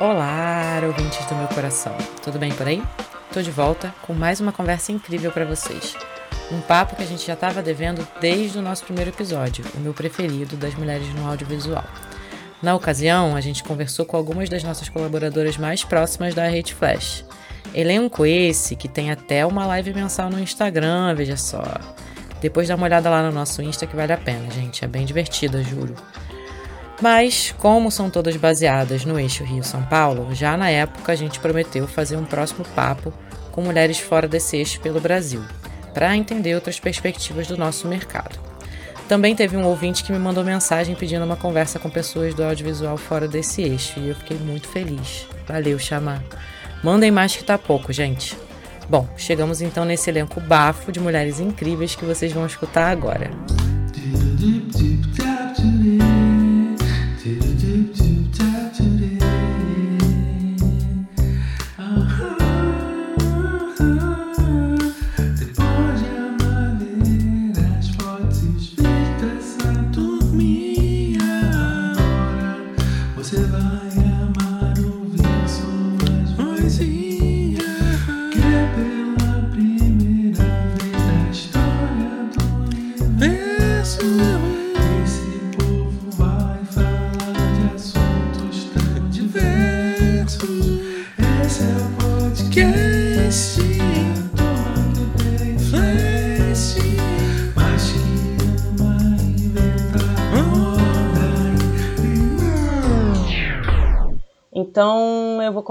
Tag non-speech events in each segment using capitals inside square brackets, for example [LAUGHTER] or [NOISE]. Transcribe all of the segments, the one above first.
Olá, ouvintes do meu coração. Tudo bem por aí? Tô de volta com mais uma conversa incrível para vocês. Um papo que a gente já estava devendo desde o nosso primeiro episódio, o meu preferido das mulheres no audiovisual. Na ocasião, a gente conversou com algumas das nossas colaboradoras mais próximas da Rede Flash. Elenco esse que tem até uma live mensal no Instagram, veja só. Depois dá uma olhada lá no nosso Insta que vale a pena, gente. É bem divertida, juro. Mas, como são todas baseadas no eixo Rio-São Paulo, já na época a gente prometeu fazer um próximo papo com mulheres fora desse eixo pelo Brasil, para entender outras perspectivas do nosso mercado. Também teve um ouvinte que me mandou mensagem pedindo uma conversa com pessoas do audiovisual fora desse eixo e eu fiquei muito feliz. Valeu, chamar. Mandem mais que tá pouco, gente. Bom, chegamos então nesse elenco bafo de mulheres incríveis que vocês vão escutar agora.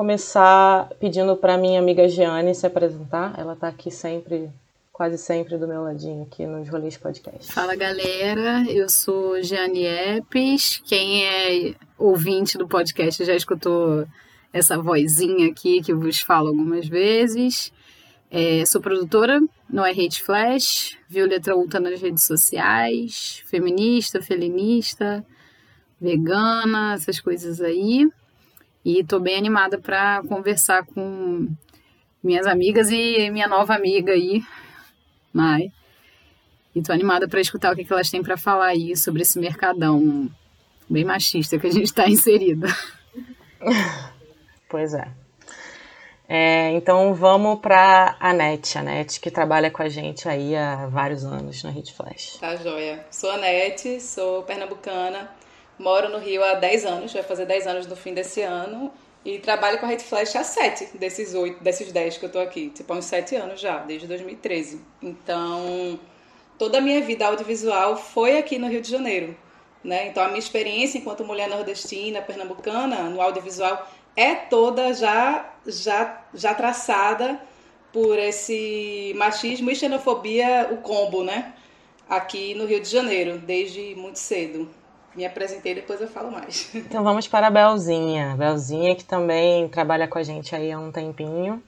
Começar pedindo para minha amiga Giane se apresentar. Ela está aqui sempre, quase sempre do meu ladinho aqui nos Rolês Podcast. Fala galera, eu sou Giane Epes. Quem é ouvinte do podcast já escutou essa vozinha aqui que eu vos falo algumas vezes. É, sou produtora no é Hate Flash, Violeta Ulta nas redes sociais, feminista, felinista, vegana, essas coisas aí. E estou bem animada para conversar com minhas amigas e minha nova amiga aí, Mai. E estou animada para escutar o que, que elas têm para falar aí sobre esse mercadão bem machista que a gente está [LAUGHS] inserida. Pois é. é então vamos para a Net, a Net que trabalha com a gente aí há vários anos na Hit Flash. Tá joia. Sou a Net, sou pernambucana, Moro no Rio há 10 anos, vai fazer 10 anos no fim desse ano. E trabalho com a Rede Flash há 7 desses 8, desses 10 que eu tô aqui. Tipo, há uns 7 anos já, desde 2013. Então, toda a minha vida audiovisual foi aqui no Rio de Janeiro. Né? Então, a minha experiência enquanto mulher nordestina, pernambucana, no audiovisual, é toda já, já, já traçada por esse machismo e xenofobia, o combo, né? Aqui no Rio de Janeiro, desde muito cedo me apresentei, depois eu falo mais. [LAUGHS] Então vamos para a Belzinha. Belzinha que também trabalha com a gente aí há um tempinho.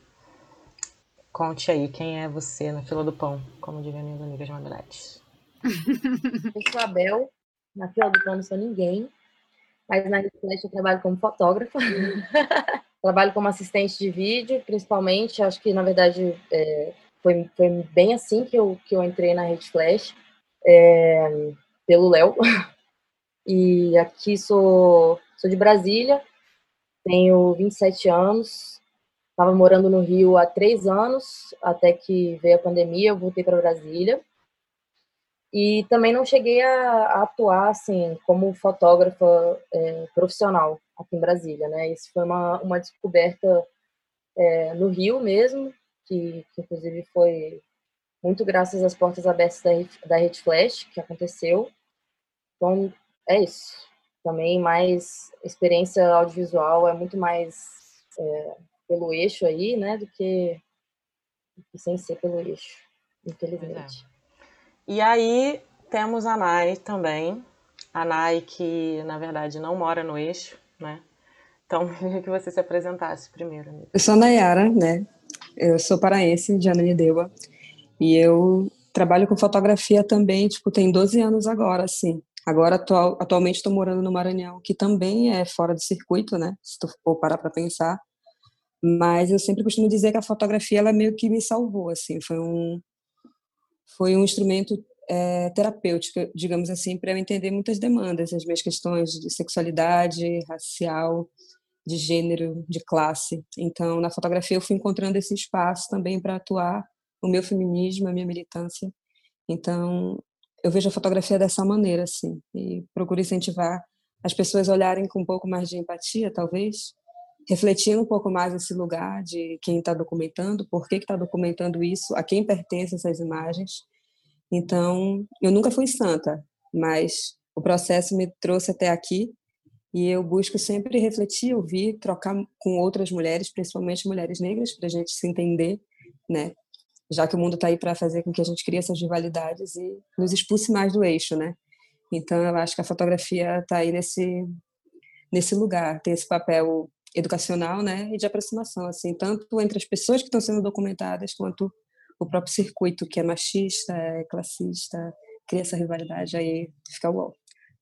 Conte aí quem é você na fila do pão, como dizem minhas amigas maduradas. [LAUGHS] Eu sou a Bel, na fila do pão não sou ninguém, mas na Reflex eu trabalho como fotógrafa. [LAUGHS] trabalho como assistente de vídeo, principalmente. Acho que, na verdade, é, foi, foi bem assim que eu, que eu entrei na Rede Flash, é, pelo Léo. E aqui sou, sou de Brasília, tenho 27 anos, estava morando no Rio há três anos, até que veio a pandemia, eu voltei para Brasília. E também não cheguei a, a atuar assim como fotógrafa é, profissional aqui em Brasília, né? Isso foi uma, uma descoberta é, no Rio mesmo, que, que, inclusive foi muito graças às portas abertas da, da Rede Flash que aconteceu. Então, é isso. Também mais experiência audiovisual é muito mais é, pelo eixo aí, né, do que, do que, sem ser pelo eixo, infelizmente. É. E aí temos a Nai também. A Nai que, na verdade, não mora no eixo, né? Então, [LAUGHS] queria que você se apresentasse primeiro. Amiga. Eu sou a Nayara, né? Eu sou paraense, de Ananindeua. E eu trabalho com fotografia também, tipo, tem 12 anos agora, assim. Agora, atual, atualmente, estou morando no Maranhão, que também é fora do circuito, né? Se tu for parar para pensar. Mas eu sempre costumo dizer que a fotografia, ela meio que me salvou, assim. Foi um, foi um instrumento é, terapêutico, digamos assim, para eu entender muitas demandas, as minhas questões de sexualidade, racial, de gênero, de classe. Então, na fotografia, eu fui encontrando esse espaço também para atuar o meu feminismo, a minha militância. Então, eu vejo a fotografia dessa maneira, assim, e procuro incentivar as pessoas a olharem com um pouco mais de empatia, talvez, refletindo um pouco mais esse lugar de quem está documentando, por que está documentando isso, a quem pertencem essas imagens. Então, eu nunca fui santa, mas o processo me trouxe até aqui e eu busco sempre refletir, ouvir, trocar com outras mulheres, principalmente mulheres negras, para a gente se entender, né? Já que o mundo está aí para fazer com que a gente crie essas rivalidades e nos expulse mais do eixo, né? Então, eu acho que a fotografia está aí nesse nesse lugar, tem esse papel educacional, né, e de aproximação, assim, tanto entre as pessoas que estão sendo documentadas quanto o próprio circuito que é machista, é classista, cria essa rivalidade aí fica uau.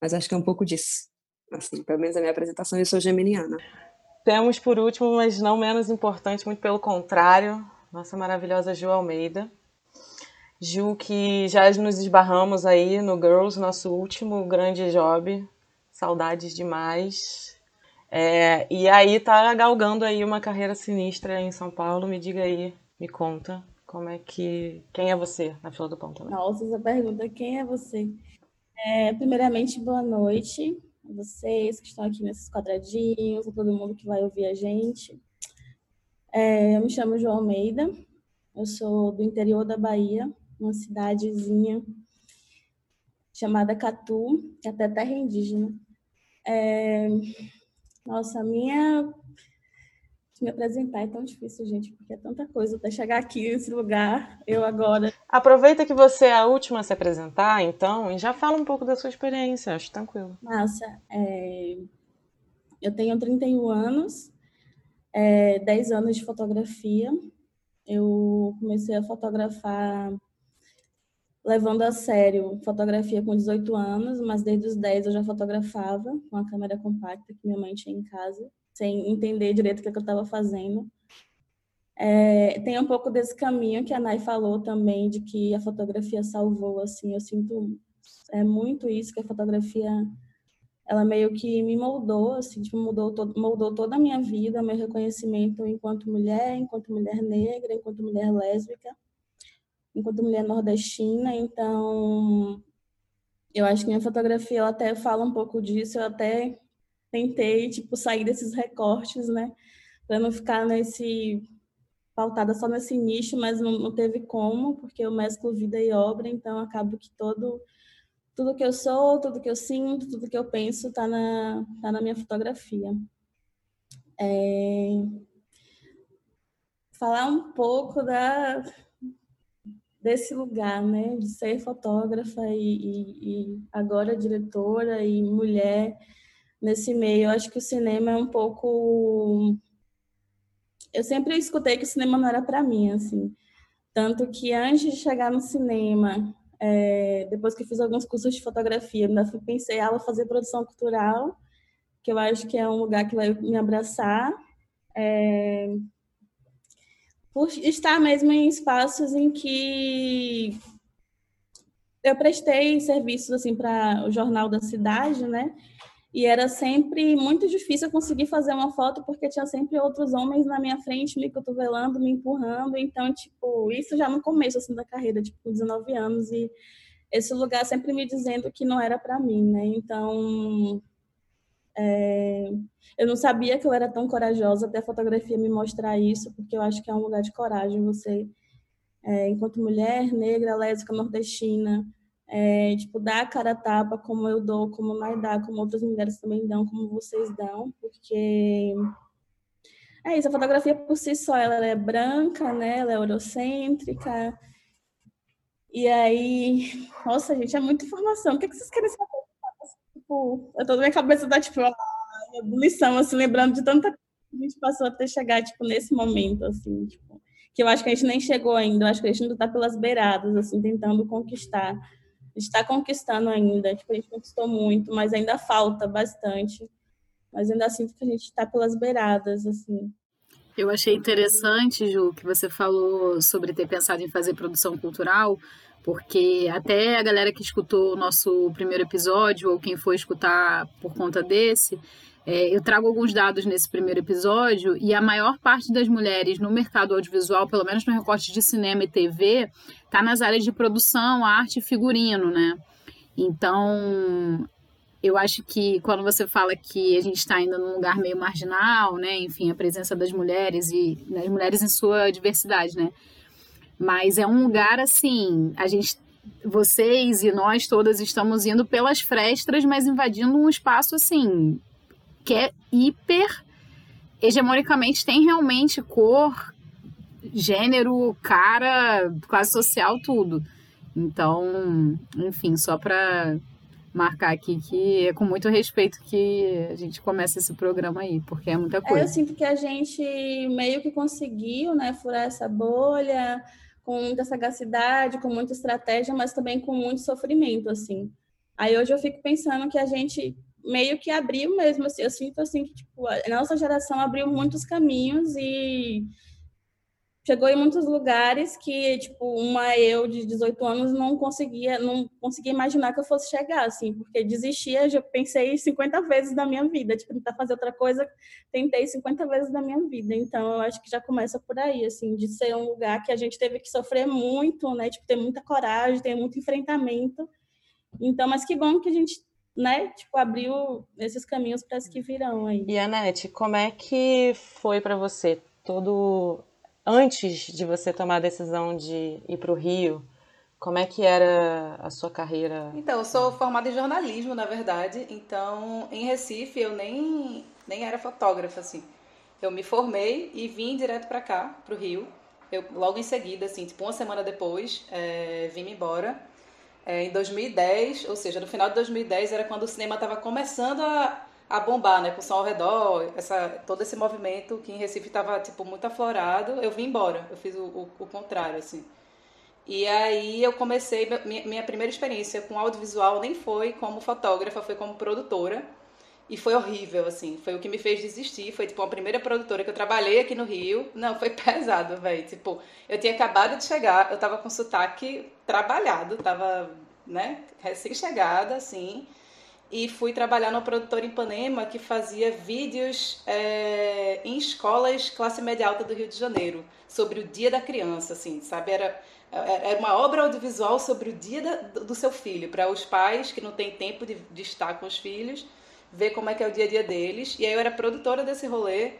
Mas acho que é um pouco disso. Assim, pelo menos a minha apresentação, eu sou geminiana. Temos por último, mas não menos importante, muito pelo contrário, nossa maravilhosa Ju Almeida. Ju, que já nos esbarramos aí no Girls, nosso último grande job. Saudades demais. É, e aí tá galgando aí uma carreira sinistra em São Paulo. Me diga aí, me conta, como é que. Quem é você na fila do pão também? Nossa, essa pergunta, quem é você? É, primeiramente, boa noite a vocês que estão aqui nesses quadradinhos, a todo mundo que vai ouvir a gente. É, eu me chamo João Almeida, eu sou do interior da Bahia, uma cidadezinha chamada Catu, que é até terra indígena. É, nossa, a minha. Me apresentar é tão difícil, gente, porque é tanta coisa até chegar aqui nesse lugar. Eu agora. Aproveita que você é a última a se apresentar, então, e já fala um pouco da sua experiência, acho tranquilo. Massa. É... Eu tenho 31 anos, é, 10 anos de fotografia. Eu comecei a fotografar levando a sério fotografia com 18 anos, mas desde os 10 eu já fotografava com a câmera compacta que minha mãe tinha em casa, sem entender direito o que, é eu estava fazendo. É, tem um pouco desse caminho que a Nai falou também, de que a fotografia salvou, assim, eu sinto é muito isso, que a fotografia, ela meio que me moldou, assim, tipo, mudou todo, moldou toda a minha vida, meu reconhecimento enquanto mulher, enquanto mulher negra, enquanto mulher lésbica, enquanto mulher nordestina, então eu acho que minha fotografia ela até fala um pouco disso, eu até tentei tipo sair desses recortes, né, para não ficar nesse pautada só nesse nicho, mas não, não, teve como, porque eu mesclo vida e obra, então acabo que todo tudo que eu sou, tudo que eu sinto, tudo que eu penso está na tá na minha fotografia. É... Falar um pouco da desse lugar, né, de ser fotógrafa e, e, e, agora diretora e mulher nesse meio. Eu acho que o cinema é um pouco. Eu sempre escutei que o cinema não era para mim, assim. Tanto que antes de chegar no cinema, é, depois que fiz alguns cursos de fotografia, ainda pensei, ah, vou fazer produção cultural, que eu acho que é um lugar que vai me abraçar. É, por estar mesmo em espaços em que eu prestei serviços assim para o jornal da cidade, né? E era sempre muito difícil conseguir fazer uma foto porque tinha sempre outros homens na minha frente me cotovelando, me empurrando. Então, tipo, isso já no começo assim da carreira, tipo, com 19 anos e esse lugar sempre me dizendo que não era para mim, né? Então, é, eu não sabia que eu era tão corajosa até a fotografia me mostrar isso, porque eu acho que é um lugar de coragem. Você, é, enquanto mulher negra, lésbica, nordestina, é, tipo, dar a cara a tapa como eu dou, como nós dá, como outras mulheres também dão, como vocês dão, porque é isso, a fotografia por si só, ela é branca, né, ela é eurocêntrica, e aí, nossa, gente, é muita informação, o que, é que vocês querem saber? tipo, eu tô minha cabeça tá, tipo, ebulição, assim, lembrando de tanta coisa que a gente passou até chegar, tipo, nesse momento, assim, tipo, que eu acho que a gente nem chegou ainda, eu acho que a gente ainda tá pelas beiradas, assim, tentando conquistar. Está conquistando ainda, tipo, a gente conquistou muito, mas ainda falta bastante. Mas ainda sinto que a gente está pelas beiradas, assim. Eu achei interessante, Ju, que você falou sobre ter pensado em fazer produção cultural, porque até a galera que escutou o nosso primeiro episódio, ou quem foi escutar por conta desse, É, eu trago alguns dados nesse primeiro episódio e a maior parte das mulheres no mercado audiovisual, pelo menos no recorte de cinema e TV, está nas áreas de produção, arte e figurino, né? Então, eu acho que quando você fala que a gente está ainda num lugar meio marginal, né? Enfim, a presença das mulheres e das mulheres em sua diversidade, né? Mas é um lugar assim, a gente vocês e nós todas estamos indo pelas frestas, mas invadindo um espaço assim que é hiper hegemonicamente tem realmente cor, gênero, cara, classe social, tudo. Então, enfim, só para marcar aqui que é com muito respeito que a gente começa esse programa aí, porque é muita coisa. É, eu sinto que a gente meio que conseguiu, né, furar essa bolha com muita sagacidade, com muita estratégia, mas também com muito sofrimento, assim. Aí hoje eu fico pensando que a gente meio que abriu mesmo, assim, eu sinto assim que tipo, a nossa geração abriu muitos caminhos e chegou em muitos lugares que tipo uma eu de 18 anos não conseguia não conseguia imaginar que eu fosse chegar assim porque desistia já pensei 50 vezes na minha vida tipo tentar fazer outra coisa tentei 50 vezes na minha vida então eu acho que já começa por aí assim de ser um lugar que a gente teve que sofrer muito né tipo ter muita coragem ter muito enfrentamento então mas que bom que a gente né, tipo, abriu esses caminhos para as que virão aí. E Anete, como é que foi para você todo antes de você tomar a decisão de ir para o Rio? Como é que era a sua carreira? Então, eu sou formada em jornalismo, na verdade. Então, em Recife, eu nem, nem era fotógrafa, assim. Eu me formei e vim direto para cá, para o Rio. Eu, logo em seguida, assim, tipo, uma semana depois, é, vim embora é, em 2010, ou seja, no final de 2010 era quando o cinema estava começando a, a bombar, né, com o som ao redor, essa, todo esse movimento que em Recife estava tipo muito aflorado. Eu vim embora, eu fiz o, o, o contrário, assim. E aí eu comecei minha, minha primeira experiência com audiovisual nem foi como fotógrafa, foi como produtora. E foi horrível, assim. Foi o que me fez desistir. Foi, tipo, a primeira produtora que eu trabalhei aqui no Rio. Não, foi [LAUGHS] pesado, velho. Tipo, eu tinha acabado de chegar, eu tava com sotaque trabalhado, tava, né, recém-chegada, assim. E fui trabalhar numa produtora em Ipanema que fazia vídeos é, em escolas classe média alta do Rio de Janeiro, sobre o Dia da Criança, assim, sabe? Era, era uma obra audiovisual sobre o dia da, do seu filho, para os pais que não têm tempo de, de estar com os filhos ver como é que é o dia a dia deles. E aí eu era produtora desse rolê.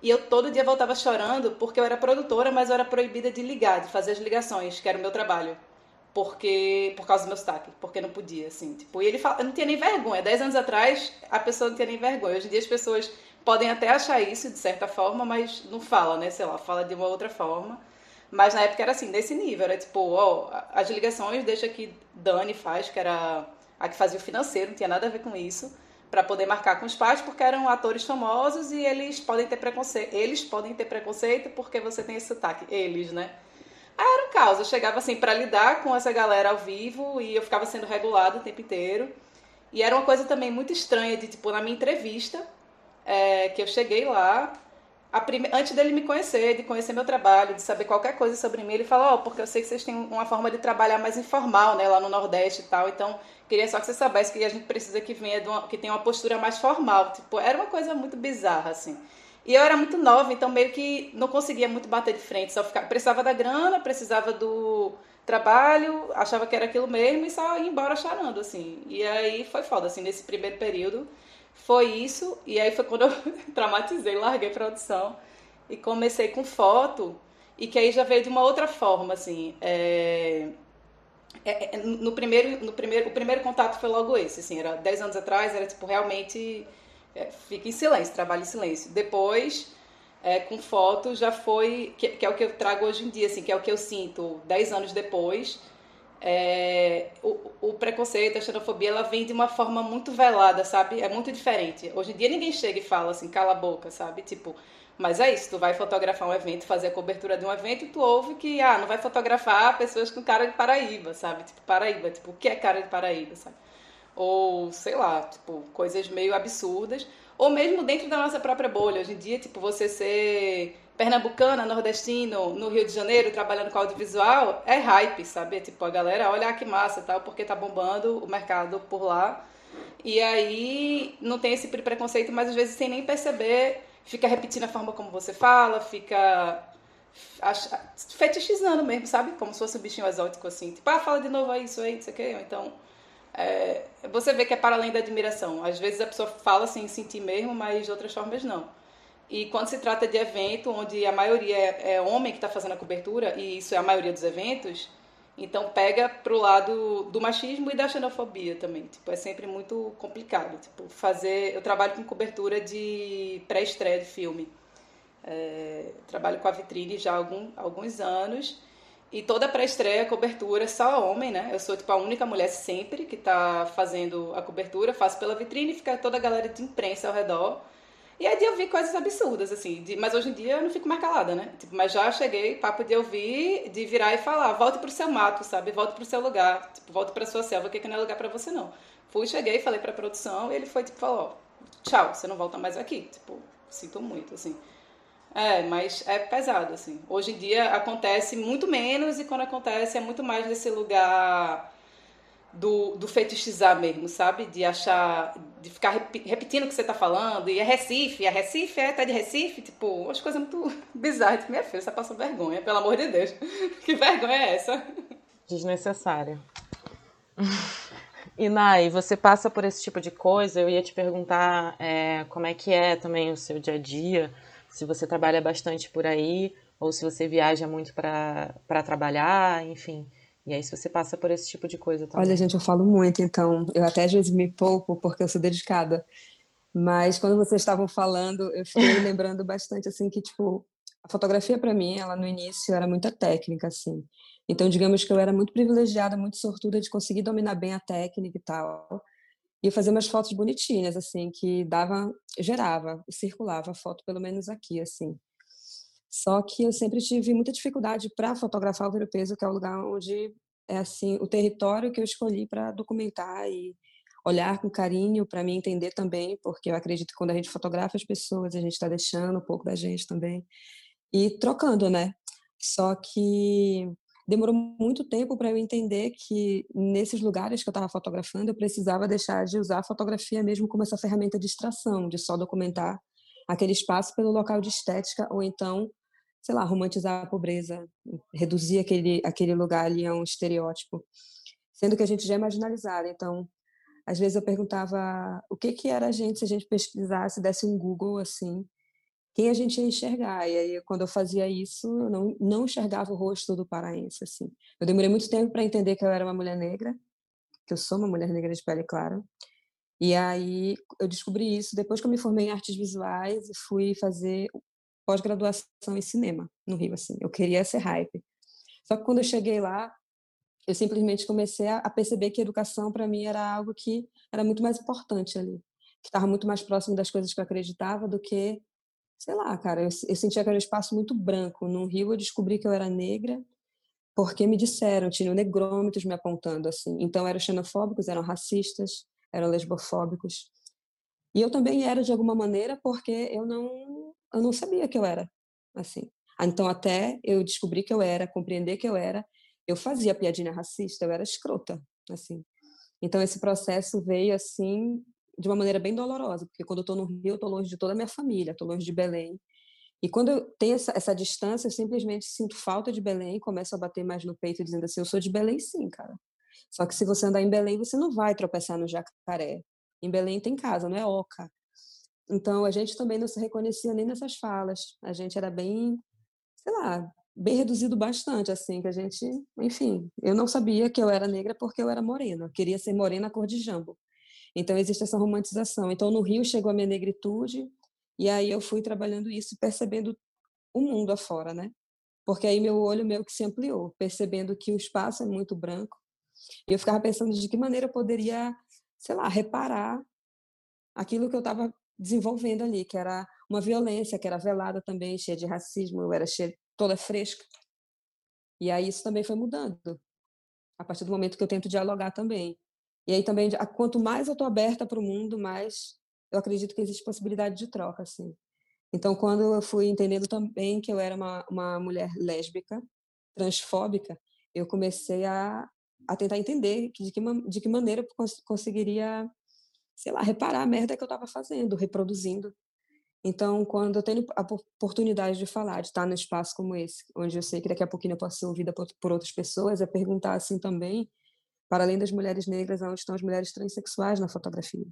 E eu todo dia voltava chorando porque eu era produtora, mas eu era proibida de ligar, de fazer as ligações, que era o meu trabalho. Porque, por causa do meu sotaque, porque não podia, assim. Tipo, e ele fala, não tinha nem vergonha. Dez anos atrás, a pessoa não tinha nem vergonha. Hoje em dia as pessoas podem até achar isso, de certa forma, mas não fala, né? Sei lá, fala de uma outra forma. Mas na época era assim, desse nível. Era tipo, ó, as ligações deixa que Dani faz, que era a que fazia o financeiro, não tinha nada a ver com isso para poder marcar com os pais, porque eram atores famosos e eles podem ter preconceito. Eles podem ter preconceito porque você tem esse sotaque. Eles, né? Caos. Eu chegava assim para lidar com essa galera ao vivo e eu ficava sendo regulado o tempo inteiro. E era uma coisa também muito estranha de, tipo, na minha entrevista, é, que eu cheguei lá, prime... antes dele me conhecer, de conhecer meu trabalho, de saber qualquer coisa sobre mim, ele falou, oh, porque eu sei que vocês têm uma forma de trabalhar mais informal, né, lá no Nordeste e tal, então queria só que você soubesse que a gente precisa que venha uma... que tenha uma postura mais formal, tipo, era uma coisa muito bizarra, assim. E eu era muito nova, então meio que não conseguia muito bater de frente, só ficava, precisava da grana, precisava do trabalho, achava que era aquilo mesmo e só ia embora chorando, assim. E aí foi foda, assim, nesse primeiro período foi isso, e aí foi quando eu [LAUGHS] traumatizei, larguei produção e comecei com foto, e que aí já veio de uma outra forma, assim. É... É, é no primeiro, no primeiro, o primeiro contato foi logo esse, assim, era 10 anos atrás, era tipo, realmente, é, fica em silêncio, trabalha em silêncio. Depois, é, com foto, já foi, que, que, é o que eu trago hoje em dia, assim, que é o que eu sinto 10 anos depois, é, o, o, preconceito, a xenofobia, ela vem de uma forma muito velada, sabe? É muito diferente. Hoje em dia ninguém chega e fala assim, cala a boca, sabe? Tipo, mas é isso, tu vai fotografar um evento, fazer a cobertura de um evento e tu ouve que, ah, não vai fotografar pessoas com cara de Paraíba, sabe? Tipo, Paraíba, tipo, o que é cara de Paraíba, sabe? Ou, sei lá, tipo, coisas meio absurdas. Ou mesmo dentro da nossa própria bolha. Hoje em dia, tipo, você ser pernambucana, nordestino, no Rio de Janeiro, trabalhando com audiovisual, é hype, sabe? Tipo, a galera, olha que massa, tal, porque tá bombando o mercado por lá. E aí não tem esse preconceito, mas às vezes sem nem perceber, fica repetindo a forma como você fala, fica fetichizando mesmo, sabe? Como se fosse um bichinho exótico, assim. Tipo, ah, fala de novo aí, isso aí, não sei o quê. Então, é, você vê que é para além da admiração. Às vezes a pessoa fala assim, sentir mesmo, mas de outras formas não. E quando se trata de evento onde a maioria é, é homem que está fazendo a cobertura, e isso é a maioria dos eventos, então pega pro lado do machismo e da xenofobia também. Tipo, é sempre muito complicado. Tipo, fazer. Eu trabalho com cobertura de pré-estreia de filme. É, trabalho com a vitrine já há algum, alguns anos. E toda pré-estreia, cobertura, só homem, né? Eu sou tipo a única mulher sempre que está fazendo a cobertura, faço pela vitrine e fica toda a galera de imprensa ao redor. E aí de ouvir coisas absurdas, assim. De, mas hoje em dia eu não fico mais calada, né? Tipo, mas já cheguei, papo de ouvir, de virar e falar, volte pro seu mato, sabe? Volte pro seu lugar. Tipo, volte pra sua selva, que aqui não é lugar para você, não. Fui, cheguei, falei pra produção, e ele foi, tipo, falou, tchau, você não volta mais aqui. Tipo, sinto muito, assim. É, mas é pesado, assim. Hoje em dia acontece muito menos, e quando acontece é muito mais nesse lugar do, do fetichizar mesmo, sabe? De achar, de ficar repetindo o que você tá falando, e é Recife, é Recife, é, tá de Recife, tipo, umas coisas muito [LAUGHS] bizarras. Minha filha, você passou vergonha, pelo amor de Deus. [LAUGHS] que vergonha é essa? Desnecessária. [LAUGHS] E Nai, você passa por esse tipo de coisa? Eu ia te perguntar é, como é que é também o seu dia a dia, se você trabalha bastante por aí, ou se você viaja muito para trabalhar, enfim. E aí, se você passa por esse tipo de coisa também. Olha, gente, eu falo muito, então eu até às vezes me poupo porque eu sou dedicada. Mas quando vocês estavam falando, eu fiquei [LAUGHS] lembrando bastante, assim, que, tipo, a fotografia para mim, ela no início era muita técnica, assim. Então, digamos que eu era muito privilegiada, muito sortuda de conseguir dominar bem a técnica e tal. E fazer umas fotos bonitinhas, assim, que dava, gerava, circulava a foto, pelo menos aqui, assim. Só que eu sempre tive muita dificuldade para fotografar o Vero Peso, que é o lugar onde é assim o território que eu escolhi para documentar e olhar com carinho para me entender também, porque eu acredito que quando a gente fotografa as pessoas, a gente está deixando um pouco da gente também e trocando, né? Só que demorou muito tempo para eu entender que nesses lugares que eu estava fotografando, eu precisava deixar de usar a fotografia mesmo como essa ferramenta de distração, de só documentar aquele espaço pelo local de estética ou então sei lá, romantizar a pobreza, reduzir aquele, aquele lugar ali a um estereótipo, sendo que a gente já é marginalizada. Então, às vezes eu perguntava o que que era a gente se a gente pesquisasse, desse um Google assim, quem a gente ia enxergar. E aí, quando eu fazia isso, eu não, não enxergava o rosto do paraense, assim. Eu demorei muito tempo para entender que eu era uma mulher negra, que eu sou uma mulher negra de pele clara. E aí eu descobri isso depois que eu me formei em artes visuais e fui fazer pós-graduação em cinema no Rio, assim. Eu queria ser hype. Só que quando eu cheguei lá, eu simplesmente comecei a perceber que a educação para mim era algo que era muito mais importante ali, que estava muito mais próximo das coisas que eu acreditava do que, sei lá, cara, eu, eu sentia que era um espaço muito branco. No Rio eu descobri que eu era negra porque me disseram, tinham negrômetros me apontando assim. Então eram xenofóbicos, eram racistas, eram lesbofóbicos. E eu também era de alguma maneira porque eu não eu não sabia que eu era assim. Ah, então, até eu descobrir que eu era, compreender que eu era, eu fazia piadinha racista, eu era escrota, assim. Então, esse processo veio, assim, de uma maneira bem dolorosa, porque quando eu estou no Rio, eu estou longe de toda a minha família, estou longe de Belém. E quando eu tenho essa, essa distância, eu simplesmente sinto falta de Belém, começo a bater mais no peito, dizendo assim: eu sou de Belém, sim, cara. Só que se você andar em Belém, você não vai tropeçar no jacaré. Em Belém tem casa, não é oca. Então, a gente também não se reconhecia nem nessas falas. A gente era bem, sei lá, bem reduzido bastante, assim, que a gente, enfim, eu não sabia que eu era negra porque eu era morena, eu queria ser morena cor de jambo. Então, existe essa romantização. Então, no Rio chegou a minha negritude, e aí eu fui trabalhando isso, percebendo o mundo afora, né? Porque aí meu olho meio que se ampliou, percebendo que o espaço é muito branco. E eu ficava pensando de que maneira eu poderia, sei lá, reparar aquilo que eu estava desenvolvendo ali, que era uma violência, que era velada também, cheia de racismo, eu era cheia, toda fresca. E aí isso também foi mudando, a partir do momento que eu tento dialogar também. E aí também, quanto mais eu estou aberta para o mundo, mais eu acredito que existe possibilidade de troca, assim. Então, quando eu fui entendendo também que eu era uma, uma mulher lésbica, transfóbica, eu comecei a, a tentar entender de que, de que maneira eu cons conseguiria sei lá, reparar a merda que eu estava fazendo, reproduzindo. Então, quando eu tenho a oportunidade de falar, de estar num espaço como esse, onde eu sei que daqui a pouquinho eu posso ser ouvida por, por outras pessoas, é perguntar assim também, para além das mulheres negras, onde estão as mulheres transexuais na fotografia.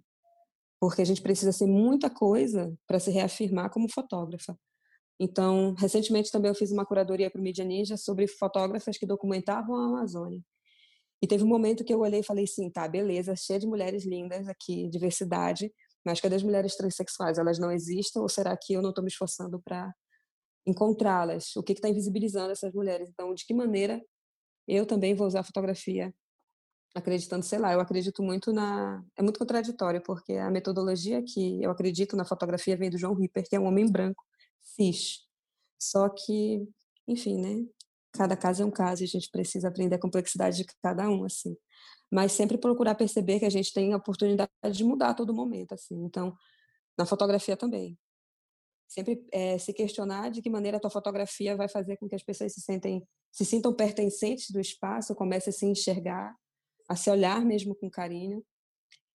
Porque a gente precisa ser muita coisa para se reafirmar como fotógrafa. Então, recentemente também eu fiz uma curadoria para o Media Ninja sobre fotógrafas que documentavam a Amazônia. E teve um momento que eu olhei e falei assim, tá, beleza, cheia de mulheres lindas aqui, diversidade, mas cadê as mulheres transexuais? Elas não existem ou será que eu não estou me esforçando para encontrá-las? O que está invisibilizando essas mulheres? Então, de que maneira eu também vou usar a fotografia acreditando, sei lá, eu acredito muito na. É muito contraditório, porque a metodologia que eu acredito na fotografia vem do João Ripper, que é um homem branco, cis. Só que, enfim, né? Cada caso é um caso e a gente precisa aprender a complexidade de cada um, assim. Mas sempre procurar perceber que a gente tem a oportunidade de mudar a todo momento, assim. Então, na fotografia também. Sempre é, se questionar de que maneira a tua fotografia vai fazer com que as pessoas se sentem se sintam pertencentes do espaço, comecem a se enxergar a se olhar mesmo com carinho.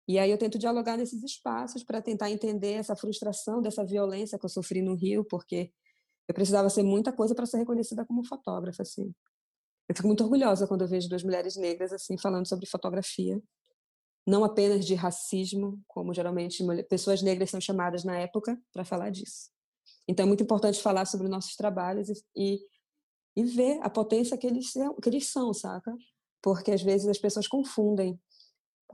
E aí eu tento dialogar nesses espaços para tentar entender essa frustração dessa violência que eu sofri no Rio, porque eu precisava ser muita coisa para ser reconhecida como fotógrafa, assim. Eu fico muito orgulhosa quando eu vejo duas mulheres negras assim falando sobre fotografia, não apenas de racismo, como geralmente pessoas negras são chamadas na época para falar disso. Então é muito importante falar sobre nossos trabalhos e, e, e ver a potência que eles, que eles são, saca? Porque às vezes as pessoas confundem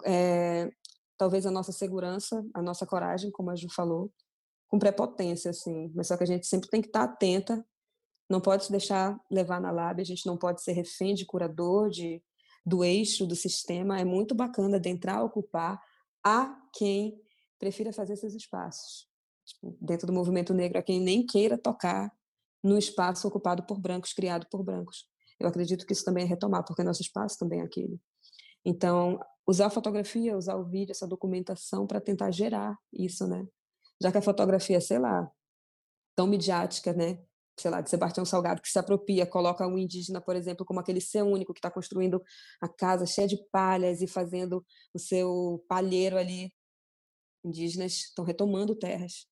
é, talvez a nossa segurança, a nossa coragem, como a Ju falou, com prepotência, assim. Mas só que a gente sempre tem que estar atenta, não pode se deixar levar na lábia, a gente não pode ser refém de curador, de, do eixo, do sistema. É muito bacana adentrar, ocupar a quem prefira fazer esses espaços. Tipo, dentro do movimento negro, a quem nem queira tocar no espaço ocupado por brancos, criado por brancos. Eu acredito que isso também é retomar, porque nosso espaço também é aquele. Então, usar a fotografia, usar o vídeo, essa documentação para tentar gerar isso, né? Já que a fotografia, sei lá, tão midiática, né? Sei lá, de Sebastião Salgado, que se apropria, coloca um indígena, por exemplo, como aquele ser único que está construindo a casa cheia de palhas e fazendo o seu palheiro ali. Indígenas estão retomando terras.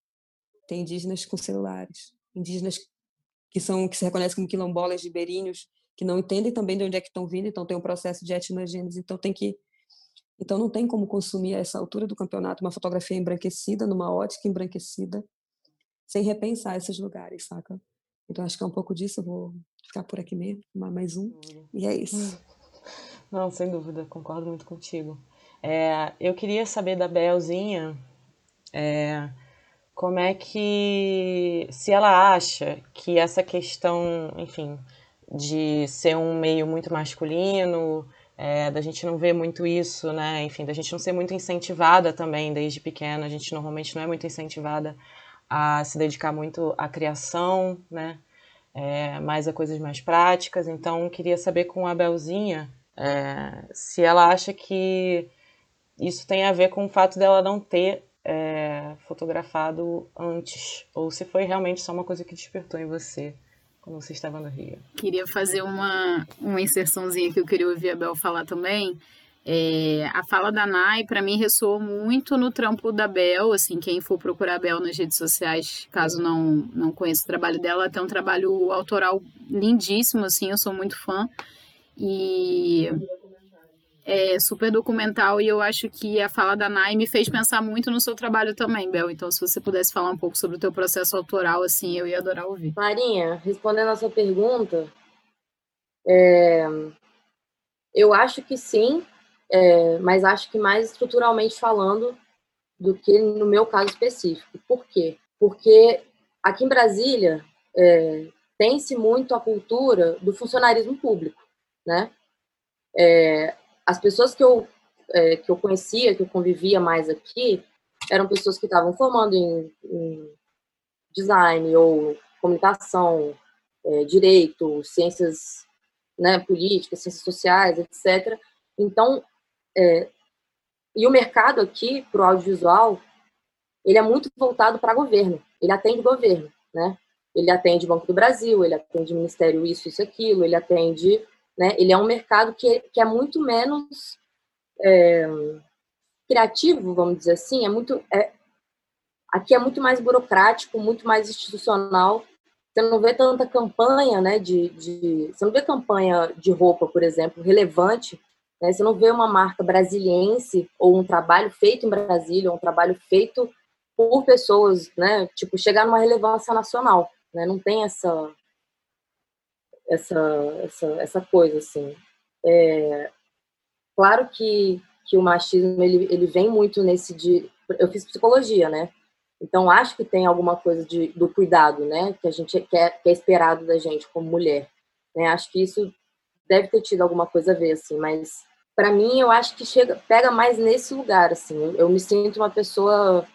Tem indígenas com celulares, indígenas que são que se reconhecem como quilombolas, ribeirinhos, que não entendem também de onde é que estão vindo, então tem um processo de etnogênese, então tem que então não tem como consumir a essa altura do campeonato uma fotografia embranquecida, numa ótica embranquecida, sem repensar esses lugares, saca? Então acho que é um pouco disso, eu vou ficar por aqui mesmo, mais um, e é isso. Não, sem dúvida, concordo muito contigo. É, eu queria saber da Belzinha é, como é que, se ela acha que essa questão, enfim, de ser um meio muito masculino, é, da gente não ver muito isso, né? Enfim, da gente não ser muito incentivada também desde pequena. A gente normalmente não é muito incentivada a se dedicar muito à criação, né? É, mais a coisas mais práticas. Então, queria saber com a Belzinha é, se ela acha que isso tem a ver com o fato dela não ter é, fotografado antes, ou se foi realmente só uma coisa que despertou em você quando você estava no Rio. Queria fazer uma, uma inserçãozinha que eu queria ouvir a Bel falar também. É, a fala da Nai, para mim, ressoou muito no trampo da Bel. Assim, quem for procurar a Bel nas redes sociais, caso não, não conheça o trabalho dela, tem um trabalho autoral lindíssimo, assim, eu sou muito fã. E é super documental e eu acho que a fala da Nai me fez pensar muito no seu trabalho também, Bel. Então, se você pudesse falar um pouco sobre o teu processo autoral, assim, eu ia adorar ouvir. Marinha, respondendo a sua pergunta, é... eu acho que sim, é... mas acho que mais estruturalmente falando do que no meu caso específico. Por quê? Porque aqui em Brasília é... tem-se muito a cultura do funcionarismo público, né? É, as pessoas que eu, é, que eu conhecia, que eu convivia mais aqui, eram pessoas que estavam formando em, em design ou comunicação, é, direito, ciências né, políticas, ciências sociais, etc. Então, é, e o mercado aqui para o audiovisual, ele é muito voltado para governo, ele atende governo, né? Ele atende Banco do Brasil, ele atende Ministério isso, isso, aquilo, ele atende né? Ele é um mercado que, que é muito menos é, criativo, vamos dizer assim, é muito. É, aqui é muito mais burocrático, muito mais institucional. Você não vê tanta campanha, né? De, de, você não vê campanha de roupa, por exemplo, relevante. Né? Você não vê uma marca brasiliense ou um trabalho feito em Brasília, ou um trabalho feito por pessoas, né? Tipo, chegar numa relevância nacional, né? Não tem essa essa essa, essa coisa assim. É, claro que que o machismo ele, ele vem muito nesse de eu fiz psicologia, né? Então acho que tem alguma coisa de, do cuidado, né? Que a gente quer que é esperado da gente como mulher, né? Acho que isso deve ter tido alguma coisa a ver assim, mas para mim eu acho que chega pega mais nesse lugar assim. Eu, eu me sinto uma pessoa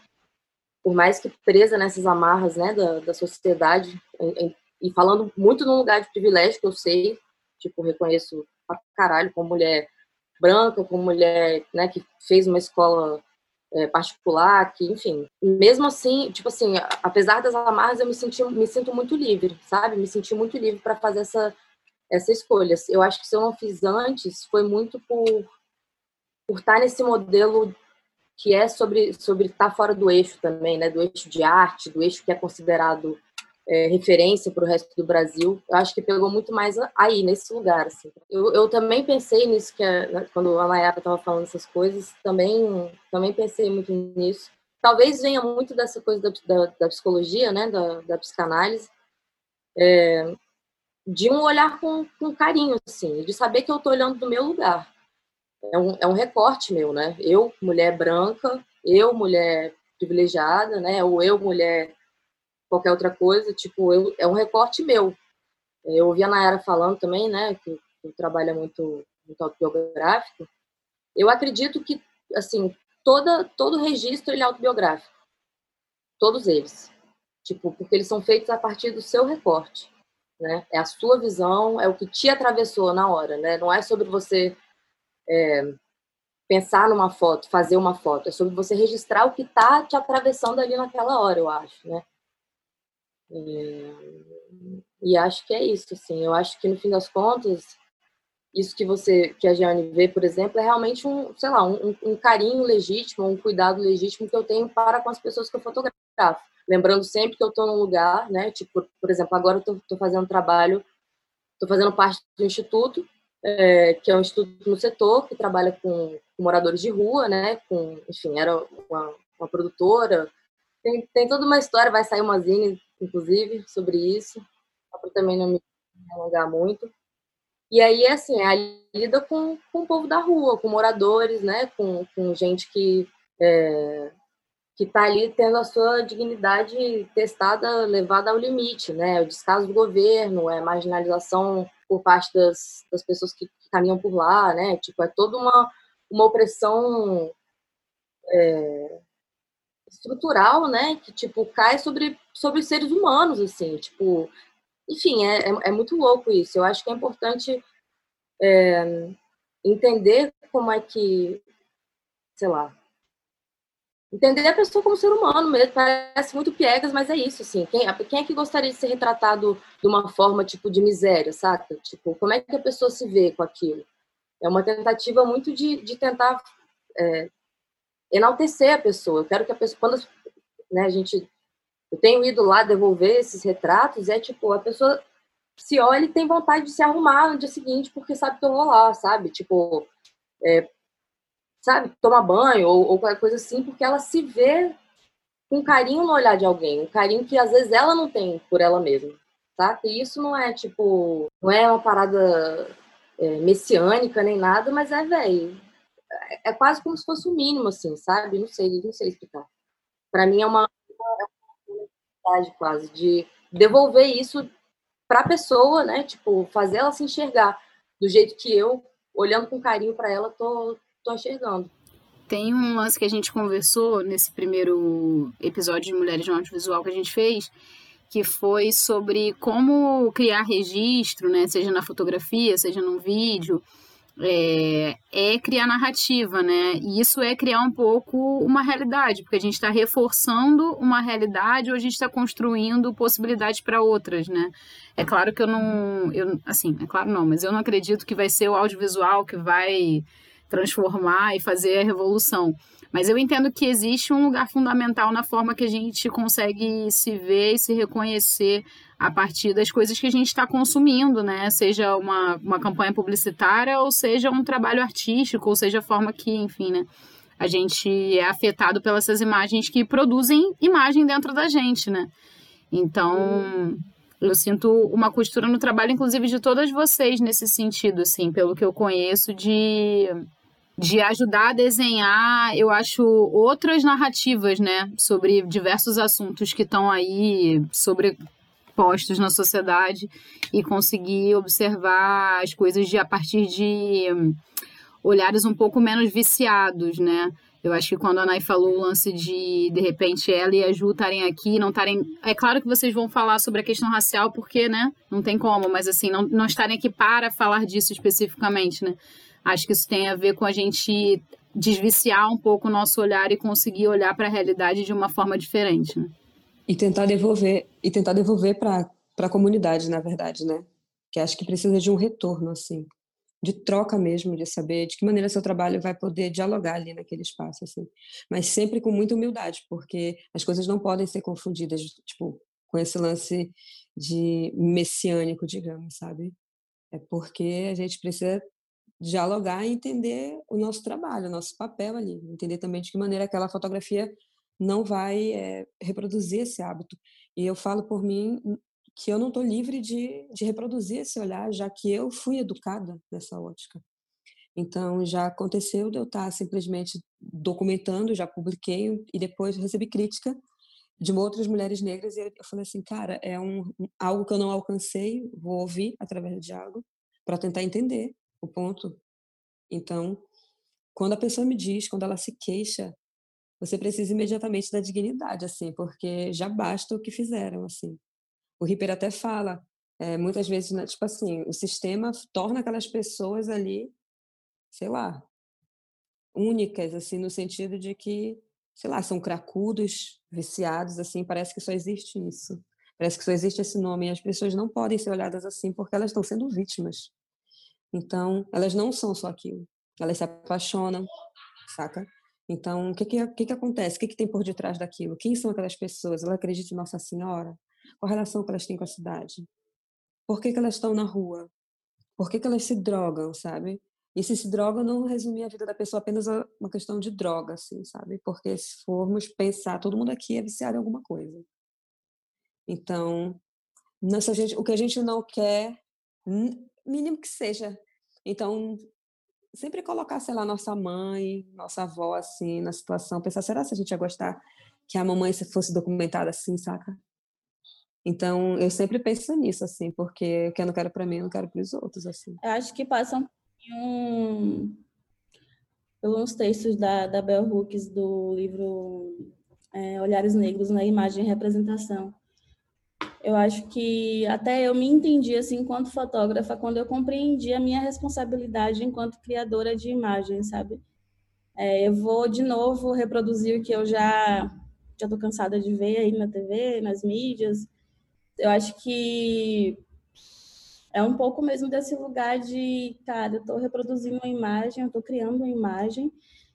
por mais que presa nessas amarras, né, da, da sociedade em, em, e falando muito num lugar de privilégio que eu sei, tipo reconheço pra caralho como mulher branca, como mulher, né, que fez uma escola é, particular, que, enfim, mesmo assim, tipo assim, apesar das amarras, eu me senti, me sinto muito livre, sabe? Me senti muito livre para fazer essa essa escolha. Eu acho que se eu não fiz antes, foi muito por por estar nesse modelo que é sobre sobre estar fora do eixo também, né? Do eixo de arte, do eixo que é considerado é, referência para o resto do Brasil. Eu acho que pegou muito mais aí, nesse lugar. Assim. Eu, eu também pensei nisso, que a, né, quando a Nayara estava falando essas coisas, também, também pensei muito nisso. Talvez venha muito dessa coisa da, da, da psicologia, né, da, da psicanálise, é, de um olhar com, com carinho, assim, de saber que eu estou olhando do meu lugar. É um, é um recorte meu, né? Eu, mulher branca, eu, mulher privilegiada, né? Ou eu, mulher qualquer outra coisa, tipo, eu, é um recorte meu. Eu ouvi a Nayara falando também, né, que, que trabalha muito, muito autobiográfico. Eu acredito que, assim, toda, todo registro ele é autobiográfico. Todos eles. Tipo, porque eles são feitos a partir do seu recorte, né? É a sua visão, é o que te atravessou na hora, né? Não é sobre você é, pensar numa foto, fazer uma foto, é sobre você registrar o que está te atravessando ali naquela hora, eu acho, né? É, e acho que é isso, assim. Eu acho que no fim das contas, isso que você, que a Giane vê, por exemplo, é realmente um, sei lá, um, um carinho legítimo, um cuidado legítimo que eu tenho para com as pessoas que eu fotografo. Lembrando sempre que eu estou num lugar, né? Tipo, por exemplo, agora eu estou fazendo trabalho, estou fazendo parte do instituto, é, que é um instituto no setor que trabalha com, com moradores de rua, né? Com, enfim, era uma, uma produtora. Tem, tem toda uma história, vai sair uma zine inclusive, sobre isso, para também não me alongar muito. E aí, assim, é a lida com, com o povo da rua, com moradores, né, com, com gente que é, que está ali tendo a sua dignidade testada, levada ao limite, né, o descaso do governo, é marginalização por parte das, das pessoas que, que caminham por lá, né, tipo, é toda uma, uma opressão é, estrutural, né, que, tipo, cai sobre, sobre seres humanos, assim, tipo, enfim, é, é, é muito louco isso. Eu acho que é importante é, entender como é que, sei lá, entender a pessoa como ser humano mesmo, parece muito piegas, mas é isso, assim, quem, quem é que gostaria de ser retratado de uma forma, tipo, de miséria, saca? Tipo, como é que a pessoa se vê com aquilo? É uma tentativa muito de, de tentar é, enaltecer a pessoa. Eu quero que a pessoa, quando né, a gente, eu tenho ido lá devolver esses retratos, é tipo, a pessoa se olha e tem vontade de se arrumar no dia seguinte porque sabe que eu vou lá, sabe? Tipo, é, sabe, tomar banho ou, ou qualquer coisa assim, porque ela se vê com carinho no olhar de alguém, um carinho que às vezes ela não tem por ela mesma, tá? E isso não é tipo, não é uma parada é, messiânica nem nada, mas é, velho, é quase como se fosse o mínimo, assim, sabe? Não sei, não sei explicar. Para mim é uma, necessidade quase de devolver isso para a pessoa, né? Tipo, fazer ela se enxergar do jeito que eu, olhando com carinho para ela, tô, tô enxergando. Tem um lance que a gente conversou nesse primeiro episódio de Mulheres no Audiovisual que a gente fez, que foi sobre como criar registro, né? Seja na fotografia, seja no vídeo é, é, criar narrativa, né? E isso é criar um pouco uma realidade, porque a gente está reforçando uma realidade ou a gente está construindo possibilidades para outras, né? É claro que eu não, eu, assim, é claro não, mas eu não acredito que vai ser o audiovisual que vai transformar e fazer a revolução. Mas eu entendo que existe um lugar fundamental na forma que a gente consegue se ver e se reconhecer a partir das coisas que a gente está consumindo, né? Seja uma, uma campanha publicitária ou seja um trabalho artístico, ou seja a forma que, enfim, né? A gente é afetado pelas essas imagens que produzem imagem dentro da gente, né? Então, eu sinto uma costura no trabalho, inclusive, de todas vocês nesse sentido, assim, pelo que eu conheço, de, de ajudar a desenhar, eu acho, outras narrativas, né? Sobre diversos assuntos que estão aí sobrepostos na sociedade e conseguir observar as coisas de, a partir de olhares um pouco menos viciados, né? Eu acho que quando a Nay falou o lance de, de repente, ela e a Ju estarem aqui, não estarem. É claro que vocês vão falar sobre a questão racial, porque, né? Não tem como, mas assim, não, não estarem aqui para falar disso especificamente, né? Acho que isso tem a ver com a gente desviciar um pouco o nosso olhar e conseguir olhar para a realidade de uma forma diferente, né? E tentar devolver, e tentar devolver para a comunidade, na verdade, né? Que acho que precisa de um retorno, assim de troca mesmo, de saber de que maneira seu trabalho vai poder dialogar ali naquele espaço, assim. Mas sempre com muita humildade, porque as coisas não podem ser confundidas, tipo, com esse lance de messiânico, digamos, sabe? É porque a gente precisa dialogar e entender o nosso trabalho, o nosso papel ali, entender também de que maneira aquela fotografia não vai é, reproduzir esse hábito. E eu falo por mim, que eu não estou livre de, de reproduzir esse olhar, já que eu fui educada nessa ótica. Então, já aconteceu de eu estar simplesmente documentando, já publiquei e depois recebi crítica de outras mulheres negras e eu falei assim, cara, é um, algo que eu não alcancei, vou ouvir através do diálogo para tentar entender o ponto. Então, quando a pessoa me diz, quando ela se queixa, você precisa imediatamente da dignidade, assim, porque já basta o que fizeram, assim. O Ripper até fala, é, muitas vezes, né, tipo assim, o sistema torna aquelas pessoas ali, sei lá, únicas, assim, no sentido de que, sei lá, são cracudos, viciados, assim, parece que só existe isso. Parece que só existe esse nome e as pessoas não podem ser olhadas assim porque elas estão sendo vítimas. Então, elas não são só aquilo. Elas se apaixonam, saca? Então, o que que, que, que acontece? O que, que tem por detrás daquilo? Quem são aquelas pessoas? Ela acredita em Nossa Senhora? Qual a relação que elas têm com a cidade? Por que, que elas estão na rua? Por que, que elas se drogam, sabe? E se se droga, não resumir a vida da pessoa apenas a uma questão de droga, assim, sabe? Porque se formos pensar, todo mundo aqui é viciado em alguma coisa. Então, nessa gente, o que a gente não quer, mínimo que seja. Então, sempre colocar, sei lá, nossa mãe, nossa avó, assim, na situação, pensar, será que a gente ia gostar que a mamãe fosse documentada assim, saca? Então, eu sempre penso nisso, assim, porque o que eu não quero para mim, eu não quero para os outros, assim. Eu acho que passa um pouquinho pelos textos da, da Bell Hooks do livro é, Olhares Negros na Imagem e Representação. Eu acho que até eu me entendi, assim, enquanto fotógrafa, quando eu compreendi a minha responsabilidade enquanto criadora de imagem, sabe? É, eu vou, de novo, reproduzir o que eu já já estou cansada de ver aí na TV, nas mídias, eu acho que é um pouco mesmo desse lugar de, cara, eu estou reproduzindo uma imagem, eu estou criando uma imagem,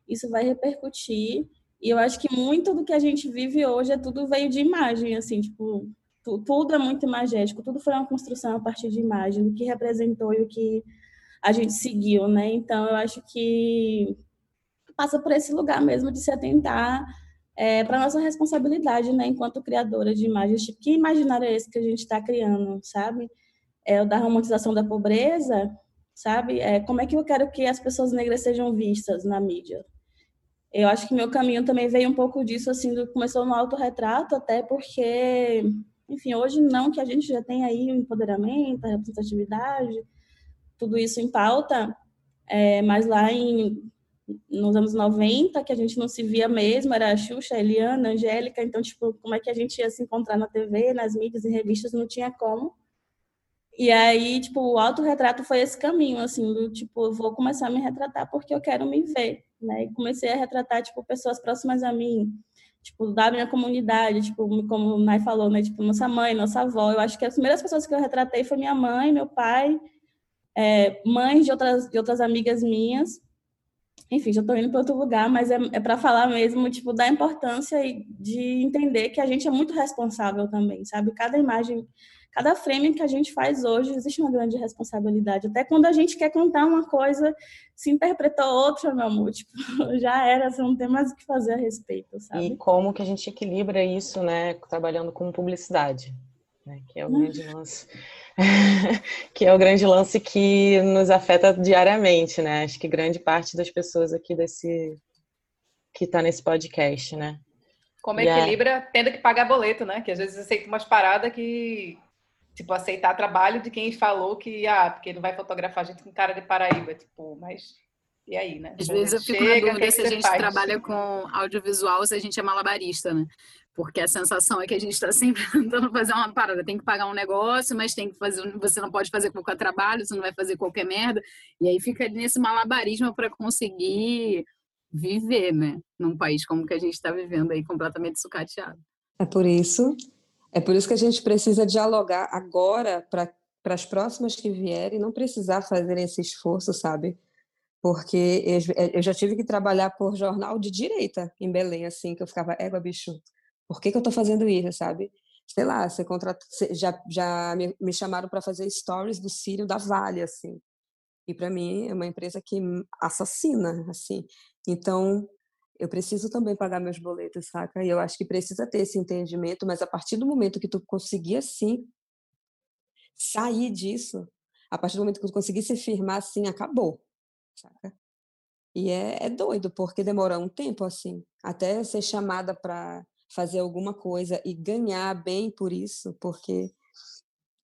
isso vai repercutir. E eu acho que muito do que a gente vive hoje é tudo veio de imagem, assim, tipo, tudo é muito imagético, tudo foi uma construção a partir de imagem, do que representou e o que a gente seguiu, né? Então, eu acho que passa por esse lugar mesmo de se atentar é, para nossa responsabilidade, né, enquanto criadora de imagens, tipo, que imaginário é esse que a gente está criando, sabe? É o da romantização da pobreza, sabe? É, como é que eu quero que as pessoas negras sejam vistas na mídia? Eu acho que meu caminho também veio um pouco disso, assim, do, começou no autorretrato, até porque, enfim, hoje não que a gente já tem aí o empoderamento, a representatividade, tudo isso em pauta, é, mas lá em nos anos 90, que a gente não se via mesmo, era a Xuxa, a Eliana, a Angélica, então, tipo, como é que a gente ia se encontrar na TV, nas mídias e revistas, não tinha como. E aí, tipo, o autorretrato foi esse caminho, assim, do tipo, eu vou começar a me retratar porque eu quero me ver, né? E comecei a retratar, tipo, pessoas próximas a mim, tipo, da minha comunidade, tipo, como o Nai falou, né? Tipo, nossa mãe, nossa avó. Eu acho que as primeiras pessoas que eu retratei foi minha mãe, meu pai, é, mães de outras, de outras amigas minhas, enfim, já estou indo para outro lugar, mas é, é para falar mesmo, tipo, da importância de entender que a gente é muito responsável também, sabe? Cada imagem, cada frame que a gente faz hoje, existe uma grande responsabilidade. Até quando a gente quer contar uma coisa, se interpretou outra, meu amor, tipo, [LAUGHS] já era, você não tem mais o que fazer a respeito, sabe? E como que a gente equilibra isso, né, trabalhando com publicidade, né, que é o grande lance. [LAUGHS] que é o grande lance que nos afeta diariamente, né? Acho que grande parte das pessoas aqui desse que está nesse podcast, né? Como equilibra tendo que pagar boleto, né? Que às vezes aceita umas paradas que tipo aceitar trabalho de quem falou que ah, porque não vai fotografar a gente com cara de Paraíba, tipo, mas e aí, né? Às vezes eu fico Chega, na dúvida se a gente faz? trabalha com audiovisual, se a gente é malabarista, né? Porque a sensação é que a gente está sempre [LAUGHS] tentando fazer uma parada. Tem que pagar um negócio, mas tem que fazer. Você não pode fazer qualquer trabalho, você não vai fazer qualquer merda. E aí fica nesse malabarismo para conseguir viver, né? Num país como que a gente está vivendo aí, completamente sucateado. É por isso, é por isso que a gente precisa dialogar agora para as próximas que vierem não precisar fazer esse esforço, sabe? Porque eu já tive que trabalhar por jornal de direita em Belém, assim, que eu ficava, égua, bicho, por que, que eu estou fazendo isso, sabe? Sei lá, você contrata, já, já me, me chamaram para fazer stories do Sírio da Vale, assim. E para mim é uma empresa que assassina, assim. Então, eu preciso também pagar meus boletos, saca? E eu acho que precisa ter esse entendimento, mas a partir do momento que tu conseguir, assim, sair disso, a partir do momento que tu conseguir se firmar, assim, acabou, saca? E é, é doido, porque demora um tempo, assim, até ser chamada para fazer alguma coisa e ganhar bem por isso, porque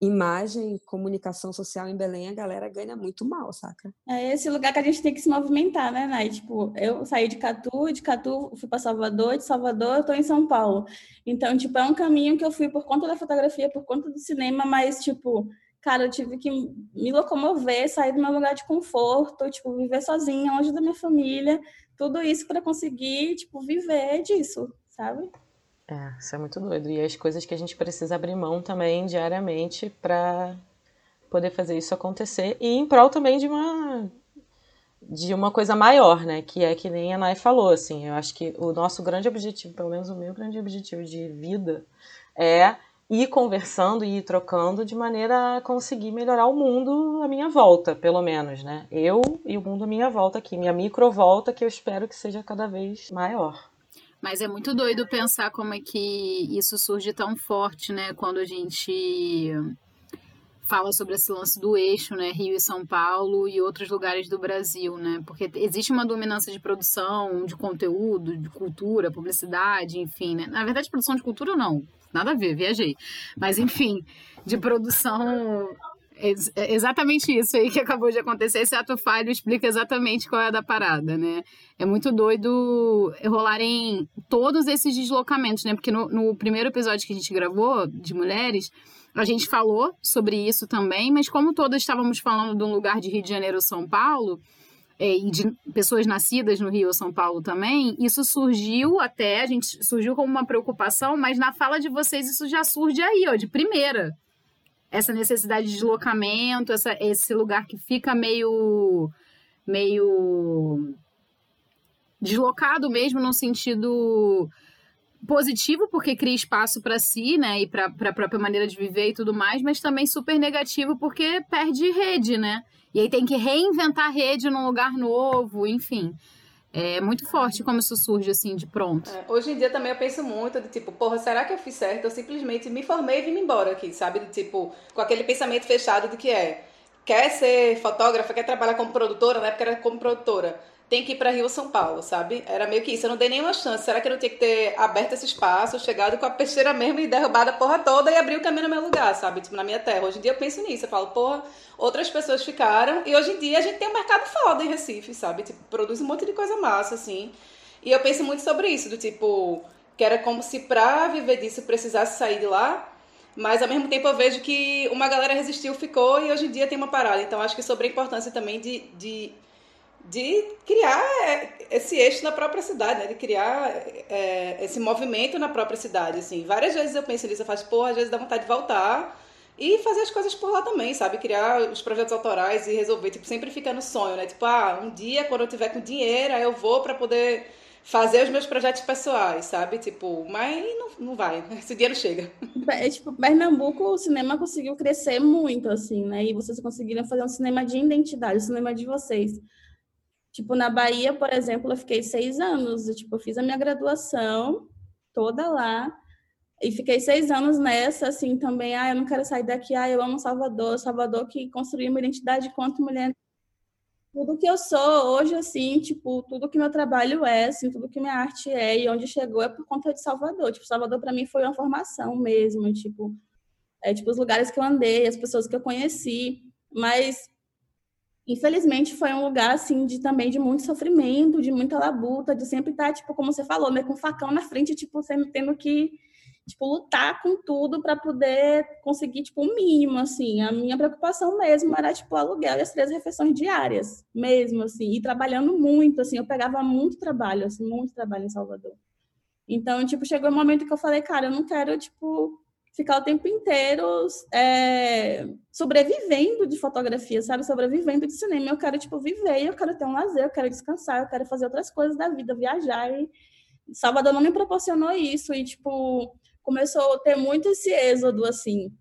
imagem, comunicação social em Belém, a galera ganha muito mal, saca? É esse lugar que a gente tem que se movimentar, né, Nai? Tipo, eu saí de Catu, de Catu fui para Salvador, de Salvador eu tô em São Paulo. Então, tipo, é um caminho que eu fui por conta da fotografia, por conta do cinema, mas, tipo, cara, eu tive que me locomover, sair do meu lugar de conforto, tipo, viver sozinha, longe da minha família, tudo isso para conseguir, tipo, viver disso, sabe? É, isso é muito doido. E as coisas que a gente precisa abrir mão também diariamente para poder fazer isso acontecer e em prol também de uma de uma coisa maior, né? Que é que nem a Nai falou, assim. Eu acho que o nosso grande objetivo, pelo menos o meu grande objetivo de vida, é ir conversando e ir trocando de maneira a conseguir melhorar o mundo à minha volta, pelo menos, né? Eu e o mundo à minha volta aqui, minha micro volta que eu espero que seja cada vez maior. Mas é muito doido pensar como é que isso surge tão forte, né? Quando a gente fala sobre esse lance do eixo, né, Rio e São Paulo e outros lugares do Brasil, né? Porque existe uma dominância de produção, de conteúdo, de cultura, publicidade, enfim, né? Na verdade, produção de cultura não, nada a ver, viajei. Mas enfim, de produção é exatamente isso aí que acabou de acontecer. Esse ato falho explica exatamente qual é a da parada, né? É muito doido rolarem todos esses deslocamentos, né? Porque no, no primeiro episódio que a gente gravou, de mulheres, a gente falou sobre isso também, mas como todas estávamos falando de um lugar de Rio de Janeiro ou São Paulo, é, e de pessoas nascidas no Rio ou São Paulo também, isso surgiu até, a gente surgiu como uma preocupação, mas na fala de vocês isso já surge aí, ó, de primeira essa necessidade de deslocamento, essa, esse lugar que fica meio meio deslocado mesmo no sentido positivo porque cria espaço para si, né, e para a própria maneira de viver e tudo mais, mas também super negativo porque perde rede, né? E aí tem que reinventar rede num lugar novo, enfim. É muito forte como isso surge assim de pronto. É, hoje em dia também eu penso muito de tipo, porra, será que eu fiz certo? Eu simplesmente me formei e vim embora aqui, sabe? De, tipo, com aquele pensamento fechado de que é, quer ser fotógrafa, quer trabalhar como produtora, né? Porque era como produtora tem que ir para Rio São Paulo, sabe? Era meio que isso, eu não dei nenhuma chance. Será que eu não tinha que ter aberto esse espaço, chegado com a peixeira mesmo e derrubado a porra toda e abrir o caminho no meu lugar, sabe? Tipo, na minha terra. Hoje em dia eu penso nisso, eu falo, porra, outras pessoas ficaram e hoje em dia a gente tem um mercado foda em Recife, sabe? Tipo, produz um monte de coisa massa, assim. E eu penso muito sobre isso, do tipo, que era como se pra viver disso precisasse sair de lá, mas ao mesmo tempo eu vejo que uma galera resistiu, ficou e hoje em dia tem uma parada. Então acho que sobre a importância também de, de de criar é, esse eixo na própria cidade, né? de criar é, esse movimento na própria cidade. Assim. Várias vezes eu penso nisso, eu faço, pô, às vezes dá vontade de voltar E fazer as coisas por lá também, sabe? Criar os projetos autorais e resolver, tipo, sempre fica no sonho, né? Tipo, ah, um dia quando eu tiver com dinheiro, aí eu vou para poder fazer os meus projetos pessoais, sabe? Tipo, mas não, não vai, [LAUGHS] esse dinheiro chega. É, tipo, Pernambuco, o cinema conseguiu crescer muito, assim, né? E vocês conseguiram fazer um cinema de identidade, o cinema de vocês. Tipo, na Bahia, por exemplo, eu fiquei seis anos, eu, tipo, eu fiz a minha graduação toda lá, e fiquei seis anos nessa, assim, também, ah, eu não quero sair daqui, ah, eu amo Salvador, Salvador que construiu uma identidade quanto mulher. Tudo que eu sou hoje, assim, tipo, tudo que meu trabalho é, assim, tudo que minha arte é e onde chegou é por conta de Salvador. Tipo, Salvador para mim foi uma formação mesmo, tipo, é, tipo, os lugares que eu andei, as pessoas que eu conheci, mas infelizmente foi um lugar assim de também de muito sofrimento, de muita labuta, de sempre estar tipo como você falou, né, com um facão na frente, tipo, sempre tendo que tipo, lutar com tudo para poder conseguir, tipo, o um mínimo, assim. A minha preocupação mesmo era, tipo, o aluguel e as três refeições diárias, mesmo, assim. E trabalhando muito, assim, eu pegava muito trabalho, assim, muito trabalho em Salvador. Então, tipo, chegou um momento que eu falei, cara, eu não quero, tipo, ficar o tempo inteiro é, sobrevivendo de fotografia, sabe? Sobrevivendo de cinema. Eu quero, tipo, viver, eu quero ter um lazer, eu quero descansar, eu quero fazer outras coisas da vida, viajar. E Salvador não me proporcionou isso. E, tipo, começou a ter muito esse êxodo, assim.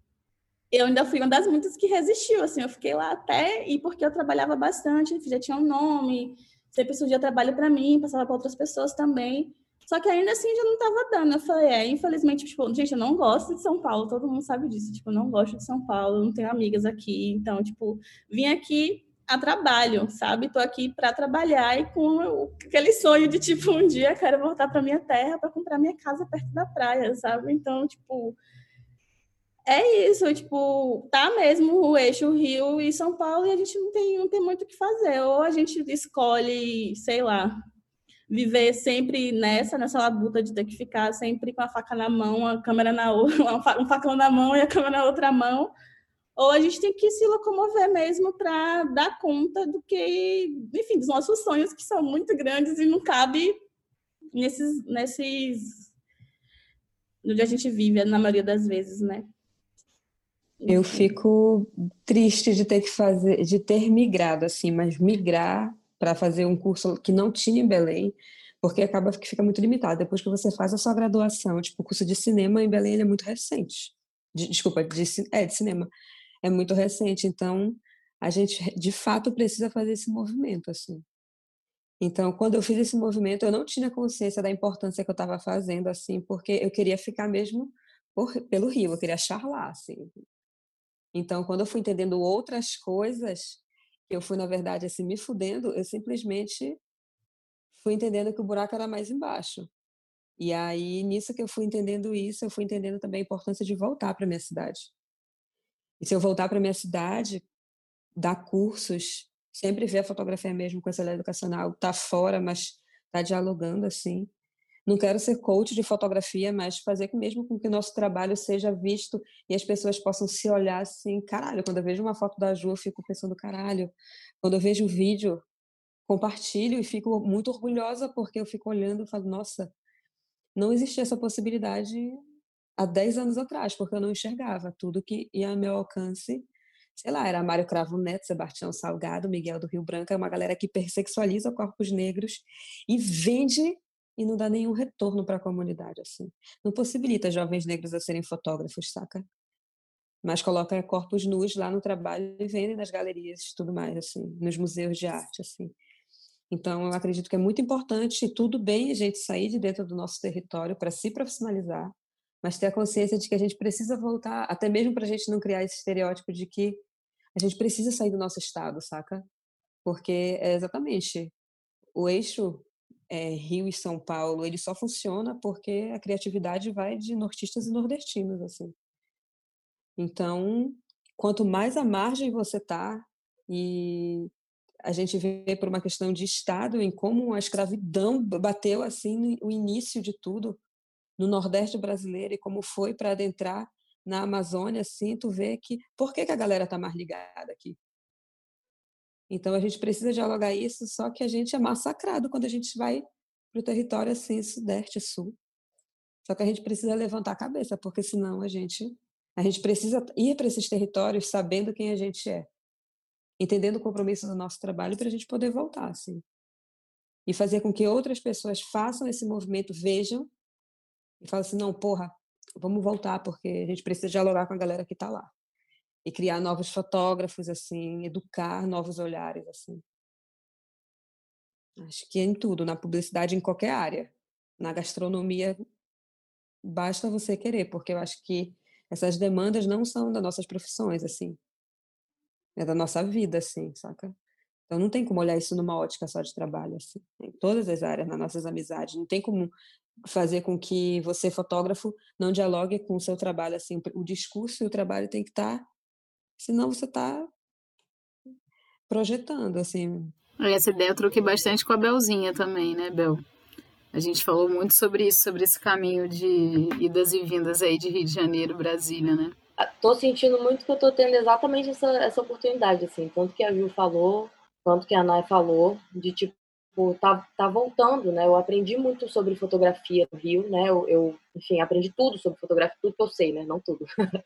Eu ainda fui uma das muitas que resistiu, assim, eu fiquei lá até, e porque eu trabalhava bastante, já tinha um nome, sempre surgia trabalho para mim, passava para outras pessoas também. Só que ainda assim já não estava dando. Eu falei, é, infelizmente, tipo, gente, eu não gosto de São Paulo, todo mundo sabe disso. Tipo, eu não gosto de São Paulo, não tenho amigas aqui. Então, tipo, vim aqui a trabalho, sabe? Tô aqui para trabalhar e com aquele sonho de tipo um dia quero voltar para minha terra para comprar minha casa perto da praia, sabe? Então, tipo, é isso, tipo, tá mesmo o eixo Rio e São Paulo e a gente não tem, não tem muito o que fazer. Ou a gente escolhe, sei lá, viver sempre nessa, nessa labuta de ter que ficar sempre com a faca na mão, a câmera na outra, [LAUGHS] um facão na mão e a câmera na outra mão, ou a gente tem que se locomover mesmo para dar conta do que, enfim, dos nossos sonhos que são muito grandes e não cabe nesses, nesses onde a gente vive na maioria das vezes, né? Eu fico triste de ter que fazer, de ter migrado assim, mas migrar para fazer um curso que não tinha em Belém, porque acaba que fica muito limitado. Depois que você faz a sua graduação, tipo, o curso de cinema em Belém é muito recente. De, desculpa, de, é, de cinema é muito recente. Então, a gente de fato precisa fazer esse movimento assim. Então, quando eu fiz esse movimento, eu não tinha consciência da importância que eu estava fazendo assim, porque eu queria ficar mesmo por, pelo Rio, eu queria achar lá assim. Então, quando eu fui entendendo outras coisas, eu fui na verdade assim me fudendo, eu simplesmente fui entendendo que o buraco era mais embaixo. E aí, nisso que eu fui entendendo isso, eu fui entendendo também a importância de voltar para minha cidade. E se eu voltar para minha cidade, dar cursos, sempre ver a fotografia mesmo com essa educacional, tá fora, mas tá dialogando assim. Não quero ser coach de fotografia, mas fazer mesmo com que o nosso trabalho seja visto e as pessoas possam se olhar assim, caralho, quando eu vejo uma foto da Ju, eu fico pensando, caralho. Quando eu vejo um vídeo, compartilho e fico muito orgulhosa porque eu fico olhando e falo, nossa, não existia essa possibilidade há 10 anos atrás, porque eu não enxergava tudo que ia ao meu alcance. Sei lá, era Mário Cravo Neto, Sebastião Salgado, Miguel do Rio Branco, é uma galera que persexualiza corpos negros e vende e não dá nenhum retorno para a comunidade, assim. Não possibilita jovens negros a serem fotógrafos, saca? Mas coloca corpos nus lá no trabalho e vendem nas galerias e tudo mais, assim, nos museus de arte, assim. Então, eu acredito que é muito importante e tudo bem a gente sair de dentro do nosso território para se profissionalizar, mas ter a consciência de que a gente precisa voltar, até mesmo para a gente não criar esse estereótipo de que a gente precisa sair do nosso estado, saca? Porque é exatamente o eixo é, Rio e São Paulo, ele só funciona porque a criatividade vai de nortistas e nordestinos, assim. Então, quanto mais à margem você tá e a gente vê por uma questão de estado em como a escravidão bateu assim o início de tudo no Nordeste brasileiro e como foi para adentrar na Amazônia, assim, tu vê que por que, que a galera está mais ligada aqui? Então a gente precisa dialogar isso, só que a gente é massacrado quando a gente vai para o território assim, sudeste, sul. Só que a gente precisa levantar a cabeça, porque senão a gente A gente precisa ir para esses territórios sabendo quem a gente é, entendendo o compromisso do nosso trabalho para a gente poder voltar, assim. E fazer com que outras pessoas façam esse movimento, vejam e falem assim: não, porra, vamos voltar, porque a gente precisa dialogar com a galera que está lá. E criar novos fotógrafos, assim, educar novos olhares, assim. Acho que é em tudo, na publicidade, em qualquer área. Na gastronomia, basta você querer, porque eu acho que essas demandas não são das nossas profissões, assim. É da nossa vida, assim, saca? Então não tem como olhar isso numa ótica só de trabalho, assim. Em todas as áreas, nas nossas amizades. Não tem como fazer com que você, fotógrafo, não dialogue com o seu trabalho, assim. O discurso e o trabalho tem que estar... Senão você está projetando, assim. Essa ideia eu troquei bastante com a Belzinha também, né, Bel? A gente falou muito sobre isso, sobre esse caminho de idas e vindas aí de Rio de Janeiro, Brasília, né? Ah, tô sentindo muito que eu tô tendo exatamente essa, essa oportunidade, assim, tanto que a Ju falou, tanto que a Nay falou, de tipo, tá, tá voltando, né? Eu aprendi muito sobre fotografia no Rio, né? Eu, eu enfim, aprendi tudo sobre fotografia, tudo que eu sei, né? Não tudo. [LAUGHS]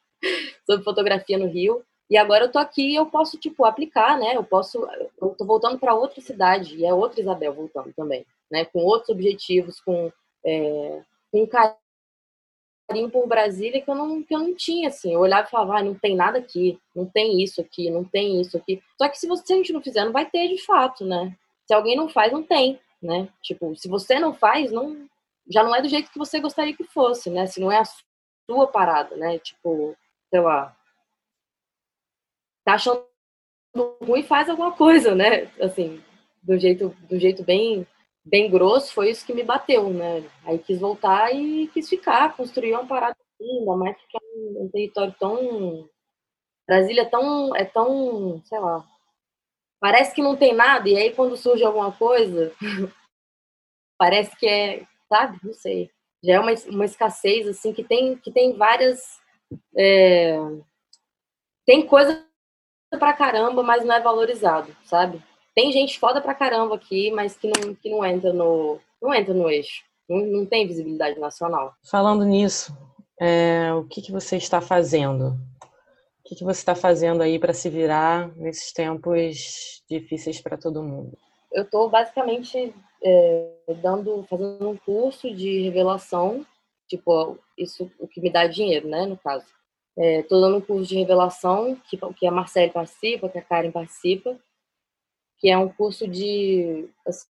sobre fotografia no Rio. E agora eu tô aqui e eu posso, tipo, aplicar, né? Eu posso. Eu tô voltando para outra cidade, e é outra Isabel voltando também né, com outros objetivos, com, é, com carinho por Brasília que eu não, que eu não tinha, assim. Eu olhava e falava, ah, não tem nada aqui, não tem isso aqui, não tem isso aqui. Só que se, você, se a gente não fizer, não vai ter de fato, né? Se alguém não faz, não tem, né? Tipo, se você não faz, não, já não é do jeito que você gostaria que fosse, né? Se não é a sua parada, né? Tipo, sei lá, tá achando ruim, faz alguma coisa, né? Assim, do jeito, do jeito bem bem grosso, foi isso que me bateu, né? Aí quis voltar e quis ficar, construir uma parada assim, ainda mais que é um, um território tão. Brasília é tão, é tão, sei lá, parece que não tem nada, e aí quando surge alguma coisa, [LAUGHS] parece que é, sabe? Não sei. Já é uma, uma escassez, assim, que tem, que tem várias. É, tem coisa pra caramba, mas não é valorizado, sabe? Tem gente foda pra caramba aqui, mas que não, que não entra no não entra no eixo. Não, não tem visibilidade nacional. Falando nisso, é, o que, que você está fazendo? O que, que você está fazendo aí para se virar nesses tempos difíceis para todo mundo? Eu estou basicamente é, dando, fazendo um curso de revelação, tipo isso o que me dá dinheiro, né, no caso. Estou é, dando um curso de revelação que, que a Marcele participa, que a Karen participa, que é um curso de, assim,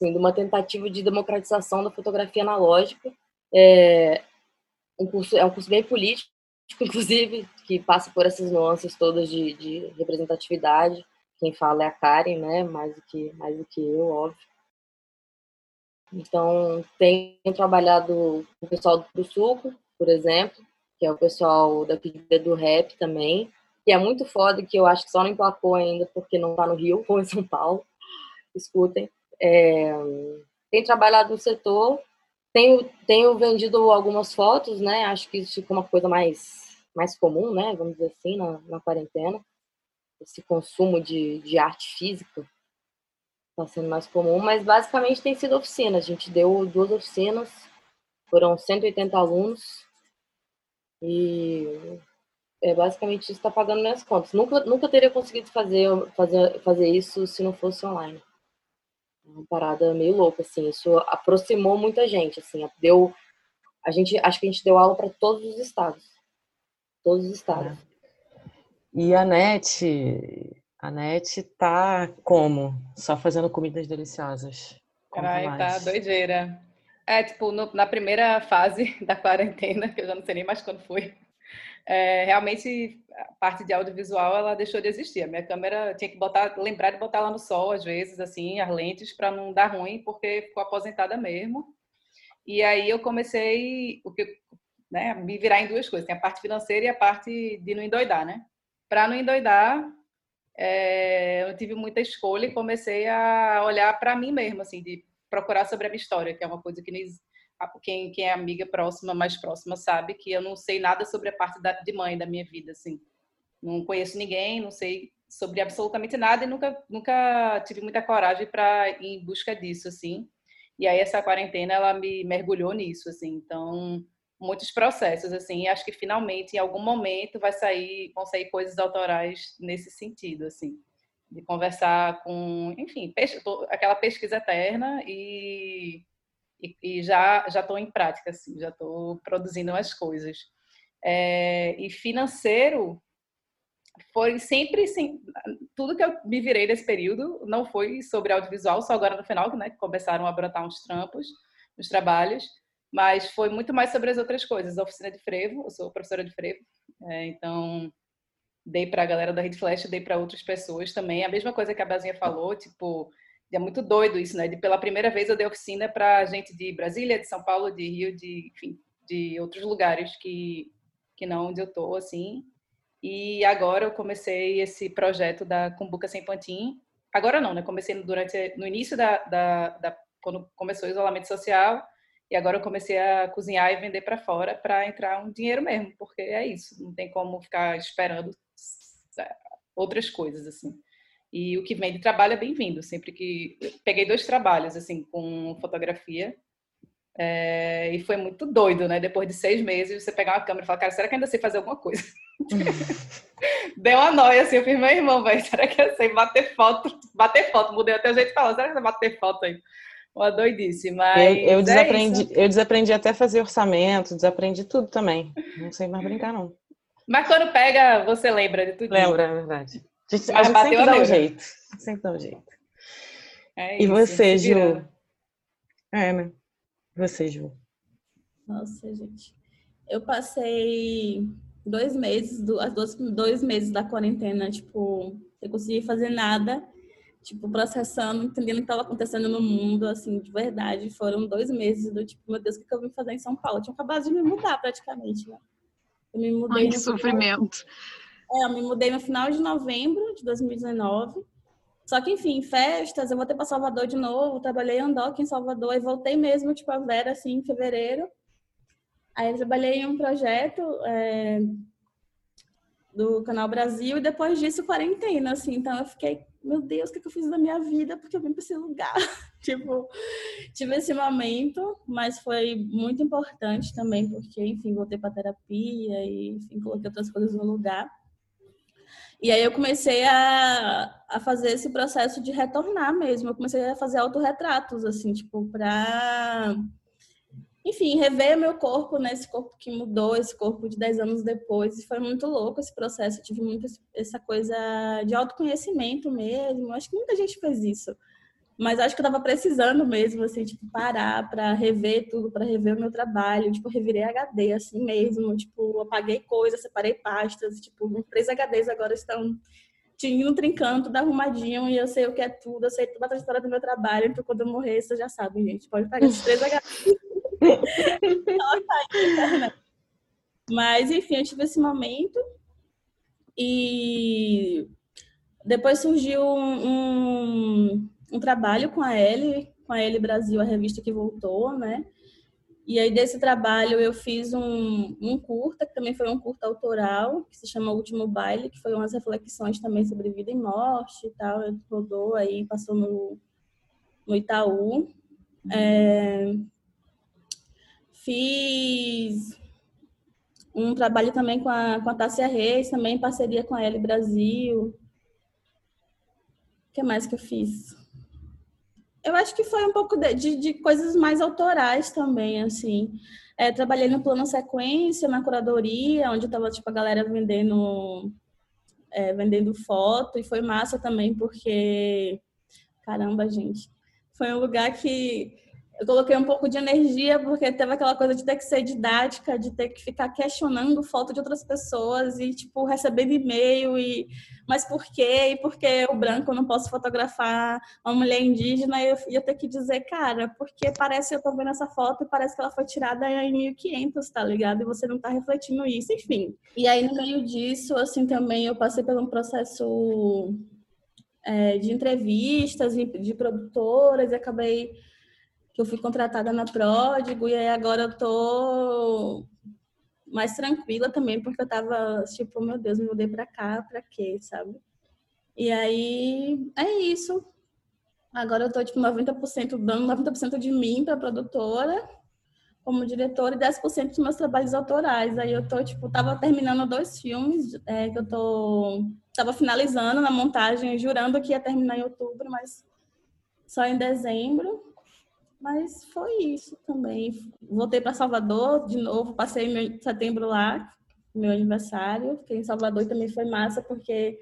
de uma tentativa de democratização da fotografia analógica. É um curso, é um curso bem político, [LAUGHS] inclusive, que passa por essas nuances todas de, de representatividade. Quem fala é a Karen, né? Mais do que, mais do que eu, óbvio. Então, tenho trabalhado com o pessoal do Suco, por exemplo, que é o pessoal daqui do rap também, que é muito foda, que eu acho que só não emplacou ainda porque não está no Rio [LAUGHS] ou em São Paulo. Escutem. É, tenho trabalhado no setor, tenho, tenho vendido algumas fotos, né? Acho que isso ficou uma coisa mais, mais comum, né? Vamos dizer assim, na, na quarentena. Esse consumo de, de arte física está sendo mais comum, mas basicamente tem sido oficina. A gente deu duas oficinas, foram 180 alunos, e é basicamente isso está pagando minhas contas. Nunca, nunca teria conseguido fazer, fazer, fazer isso se não fosse online. É uma parada meio louca, assim. Isso aproximou muita gente, assim. Deu, a gente, acho que a gente deu aula para todos os estados. Todos os estados. É. E a NET, a NET tá como? Só fazendo comidas deliciosas. Ai, tá doideira. É, tipo, no, na primeira fase [LAUGHS] da quarentena, que eu já não sei nem mais quando foi, é, realmente a parte de audiovisual ela deixou de existir. A minha câmera tinha que botar, lembrar de botar lá no sol às vezes, assim, as lentes para não dar ruim, porque ficou aposentada mesmo. E aí eu comecei o que, né, me virar em duas coisas, tem a parte financeira e a parte de não endoidar, né? Para não endoidar, é, eu tive muita escolha e comecei a olhar para mim mesmo, assim, de procurar sobre a minha história, que é uma coisa que quem, quem é amiga próxima, mais próxima, sabe que eu não sei nada sobre a parte da, de mãe da minha vida, assim. Não conheço ninguém, não sei sobre absolutamente nada e nunca, nunca tive muita coragem para ir em busca disso, assim. E aí essa quarentena, ela me mergulhou nisso, assim. Então, muitos processos, assim, e acho que finalmente, em algum momento, vai sair, vão sair coisas autorais nesse sentido, assim, de conversar com, enfim, aquela pesquisa eterna e, e, e já já estou em prática, assim, já estou produzindo as coisas. É, e financeiro foi sempre sim, tudo que eu me virei nesse período não foi sobre audiovisual, só agora no final, né, que começaram a brotar uns trampos, uns trabalhos, mas foi muito mais sobre as outras coisas. A oficina de frevo, eu sou professora de frevo, é, então dei para a galera da Rede Flash, dei para outras pessoas também. A mesma coisa que a Bazinha falou, tipo, é muito doido isso, né? De pela primeira vez eu dei oficina para gente de Brasília, de São Paulo, de Rio, de, enfim, de outros lugares que que não onde eu tô, assim. E agora eu comecei esse projeto da Cumbuca Sem Pantin. Agora não, né? Comecei durante no início da, da, da quando começou o isolamento social e agora eu comecei a cozinhar e vender para fora para entrar um dinheiro mesmo, porque é isso, não tem como ficar esperando outras coisas assim. E o que vem de trabalho é bem-vindo, sempre que peguei dois trabalhos assim com fotografia é, e foi muito doido, né? Depois de seis meses, você pegar uma câmera e falar, cara, será que ainda sei fazer alguma coisa? [LAUGHS] Deu uma noia, assim, eu fiz, meu irmão, velho, será que eu sei bater foto? Bater foto, mudei até o jeito de falar, será que eu sei bater foto aí? Uma doidice, mas. Eu, eu é desaprendi, eu desaprendi até fazer orçamento, desaprendi tudo também. Não sei mais brincar, não. Mas quando pega, você lembra de tudo. Lembra, é verdade. A gente, a gente sempre dá um jeito. [LAUGHS] Sempre dá um jeito. É e você, Ju? É, né? Você, Ju? Nossa, gente. Eu passei dois meses, dois, dois meses da quarentena, tipo, eu consegui fazer nada, tipo, processando, entendendo o que estava acontecendo no mundo, assim, de verdade. Foram dois meses do tipo, meu Deus, o que eu vim fazer em São Paulo? Eu tinha acabado de me mudar praticamente, né? Eu me mudei. Ai, que sofrimento. Final... É, eu me mudei no final de novembro de 2019. Só que, enfim, festas, eu voltei para Salvador de novo, trabalhei em Andoca, em Salvador, e voltei mesmo, tipo, a Vera, assim, em fevereiro. Aí eu trabalhei em um projeto é, do Canal Brasil, e depois disso, quarentena, assim. Então eu fiquei, meu Deus, o que, eu fiz da minha vida? Porque eu vim para esse lugar. [LAUGHS] tipo, tive esse momento, mas foi muito importante também, porque, enfim, voltei para terapia e, enfim, coloquei outras coisas no lugar. E aí eu comecei a, a fazer esse processo de retornar mesmo. Eu comecei a fazer autorretratos, assim, tipo, pra, enfim, rever meu corpo, né? Esse corpo que mudou, esse corpo de 10 anos depois. E foi muito louco esse processo. Eu tive muito essa coisa de autoconhecimento mesmo. Acho que muita gente fez isso. Mas acho que eu tava precisando mesmo, assim, tipo, parar para rever tudo, para rever o meu trabalho. Tipo, revirei HD, assim mesmo. Tipo, apaguei coisas, separei pastas. Tipo, três HDs agora estão indo trincando, tudo arrumadinho. E eu sei o que é tudo, eu sei toda a história do meu trabalho. Então, quando eu morrer, vocês já sabem, gente. Pode pegar esses três. [LAUGHS] Mas, enfim, eu tive esse momento. E depois surgiu um, um um trabalho com a L, com a L Brasil, a revista que voltou, né? E aí desse trabalho eu fiz um, um curta, que também foi um curta autoral, que se chama Último Baile, que foi umas reflexões também sobre vida e morte e tal. Ele rodou aí, passou no, no Itaú. É, fiz um trabalho também com a, com a Tássia Reis, também em parceria com a L Brasil. O que mais que eu fiz? Eu acho que foi um pouco de, de, de coisas mais autorais também, assim. É, trabalhei no plano sequência, na curadoria, onde estava tipo, a galera vendendo, é, vendendo foto, e foi massa também, porque, caramba, gente, foi um lugar que eu coloquei um pouco de energia, porque teve aquela coisa de ter que ser didática, de ter que ficar questionando foto de outras pessoas e, tipo, recebendo e-mail e mas por quê? E por que o branco não posso fotografar uma mulher indígena? E eu ia ter que dizer, cara, porque parece, eu tô vendo essa foto e parece que ela foi tirada em 1500, tá ligado? E você não tá refletindo isso, enfim. E aí, no meio disso, assim, também eu passei por um processo é, de entrevistas, de produtoras, e acabei que eu fui contratada na Pródigo e aí agora eu tô mais tranquila também, porque eu tava tipo, meu Deus, me mudei pra cá, pra quê, sabe? E aí é isso. Agora eu tô tipo 90% dando 90% de mim pra produtora, como diretora e 10% dos meus trabalhos autorais. Aí eu tô, tipo, tava terminando dois filmes é, que eu tô tava finalizando na montagem, jurando que ia terminar em outubro, mas só em dezembro. Mas foi isso também. Voltei para Salvador de novo, passei meu setembro lá, meu aniversário. Fiquei em Salvador e também foi massa, porque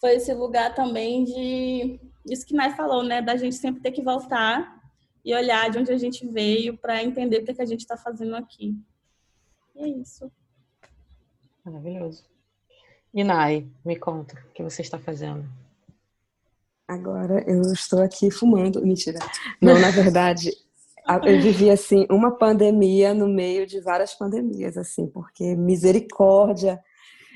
foi esse lugar também de. Isso que Nai falou, né? Da gente sempre ter que voltar e olhar de onde a gente veio para entender o que, é que a gente está fazendo aqui. E é isso. Maravilhoso. E Nai, me conta, o que você está fazendo? Agora eu estou aqui fumando. Mentira. Não, na verdade, eu vivi assim uma pandemia no meio de várias pandemias, assim, porque misericórdia.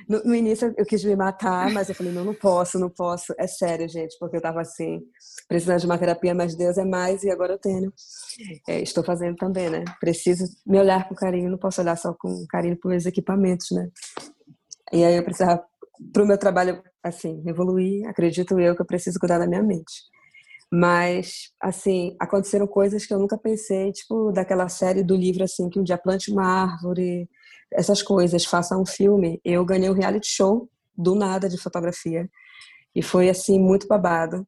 No, no, início eu quis me matar, mas eu falei, não, não posso, não posso. É sério, gente, porque eu tava assim, precisando de uma terapia, mas Deus é mais e agora eu tenho. É, estou fazendo também, né? Preciso me olhar com carinho, não posso olhar só com carinho para os equipamentos, né? E aí eu precisava para o meu trabalho, assim, evoluir, acredito eu que eu preciso cuidar da minha mente. Mas, assim, aconteceram coisas que eu nunca pensei, tipo, daquela série do livro, assim, que um dia plante uma árvore, essas coisas, faça um filme. Eu ganhei um reality show do nada de fotografia. E foi, assim, muito babado.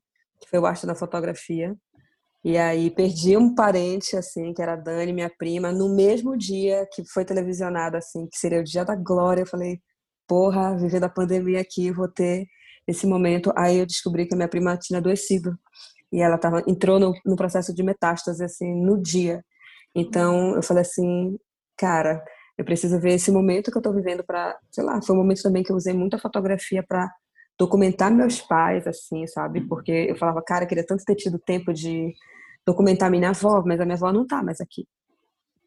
Foi o Arte da Fotografia. E aí perdi um parente, assim, que era a Dani, minha prima, no mesmo dia que foi televisionado, assim, que seria o dia da glória. Eu falei, porra, vivendo a pandemia aqui, vou ter esse momento. Aí eu descobri que a minha prima tinha adoecido. E ela tava, entrou no, no processo de metástase, assim, no dia. Então, eu falei assim, cara, eu preciso ver esse momento que eu tô vivendo para, sei lá, foi um momento também que eu usei muita fotografia para documentar meus pais, assim, sabe? Porque eu falava, cara, eu queria tanto ter tido tempo de documentar minha avó, mas a minha avó não tá mais aqui.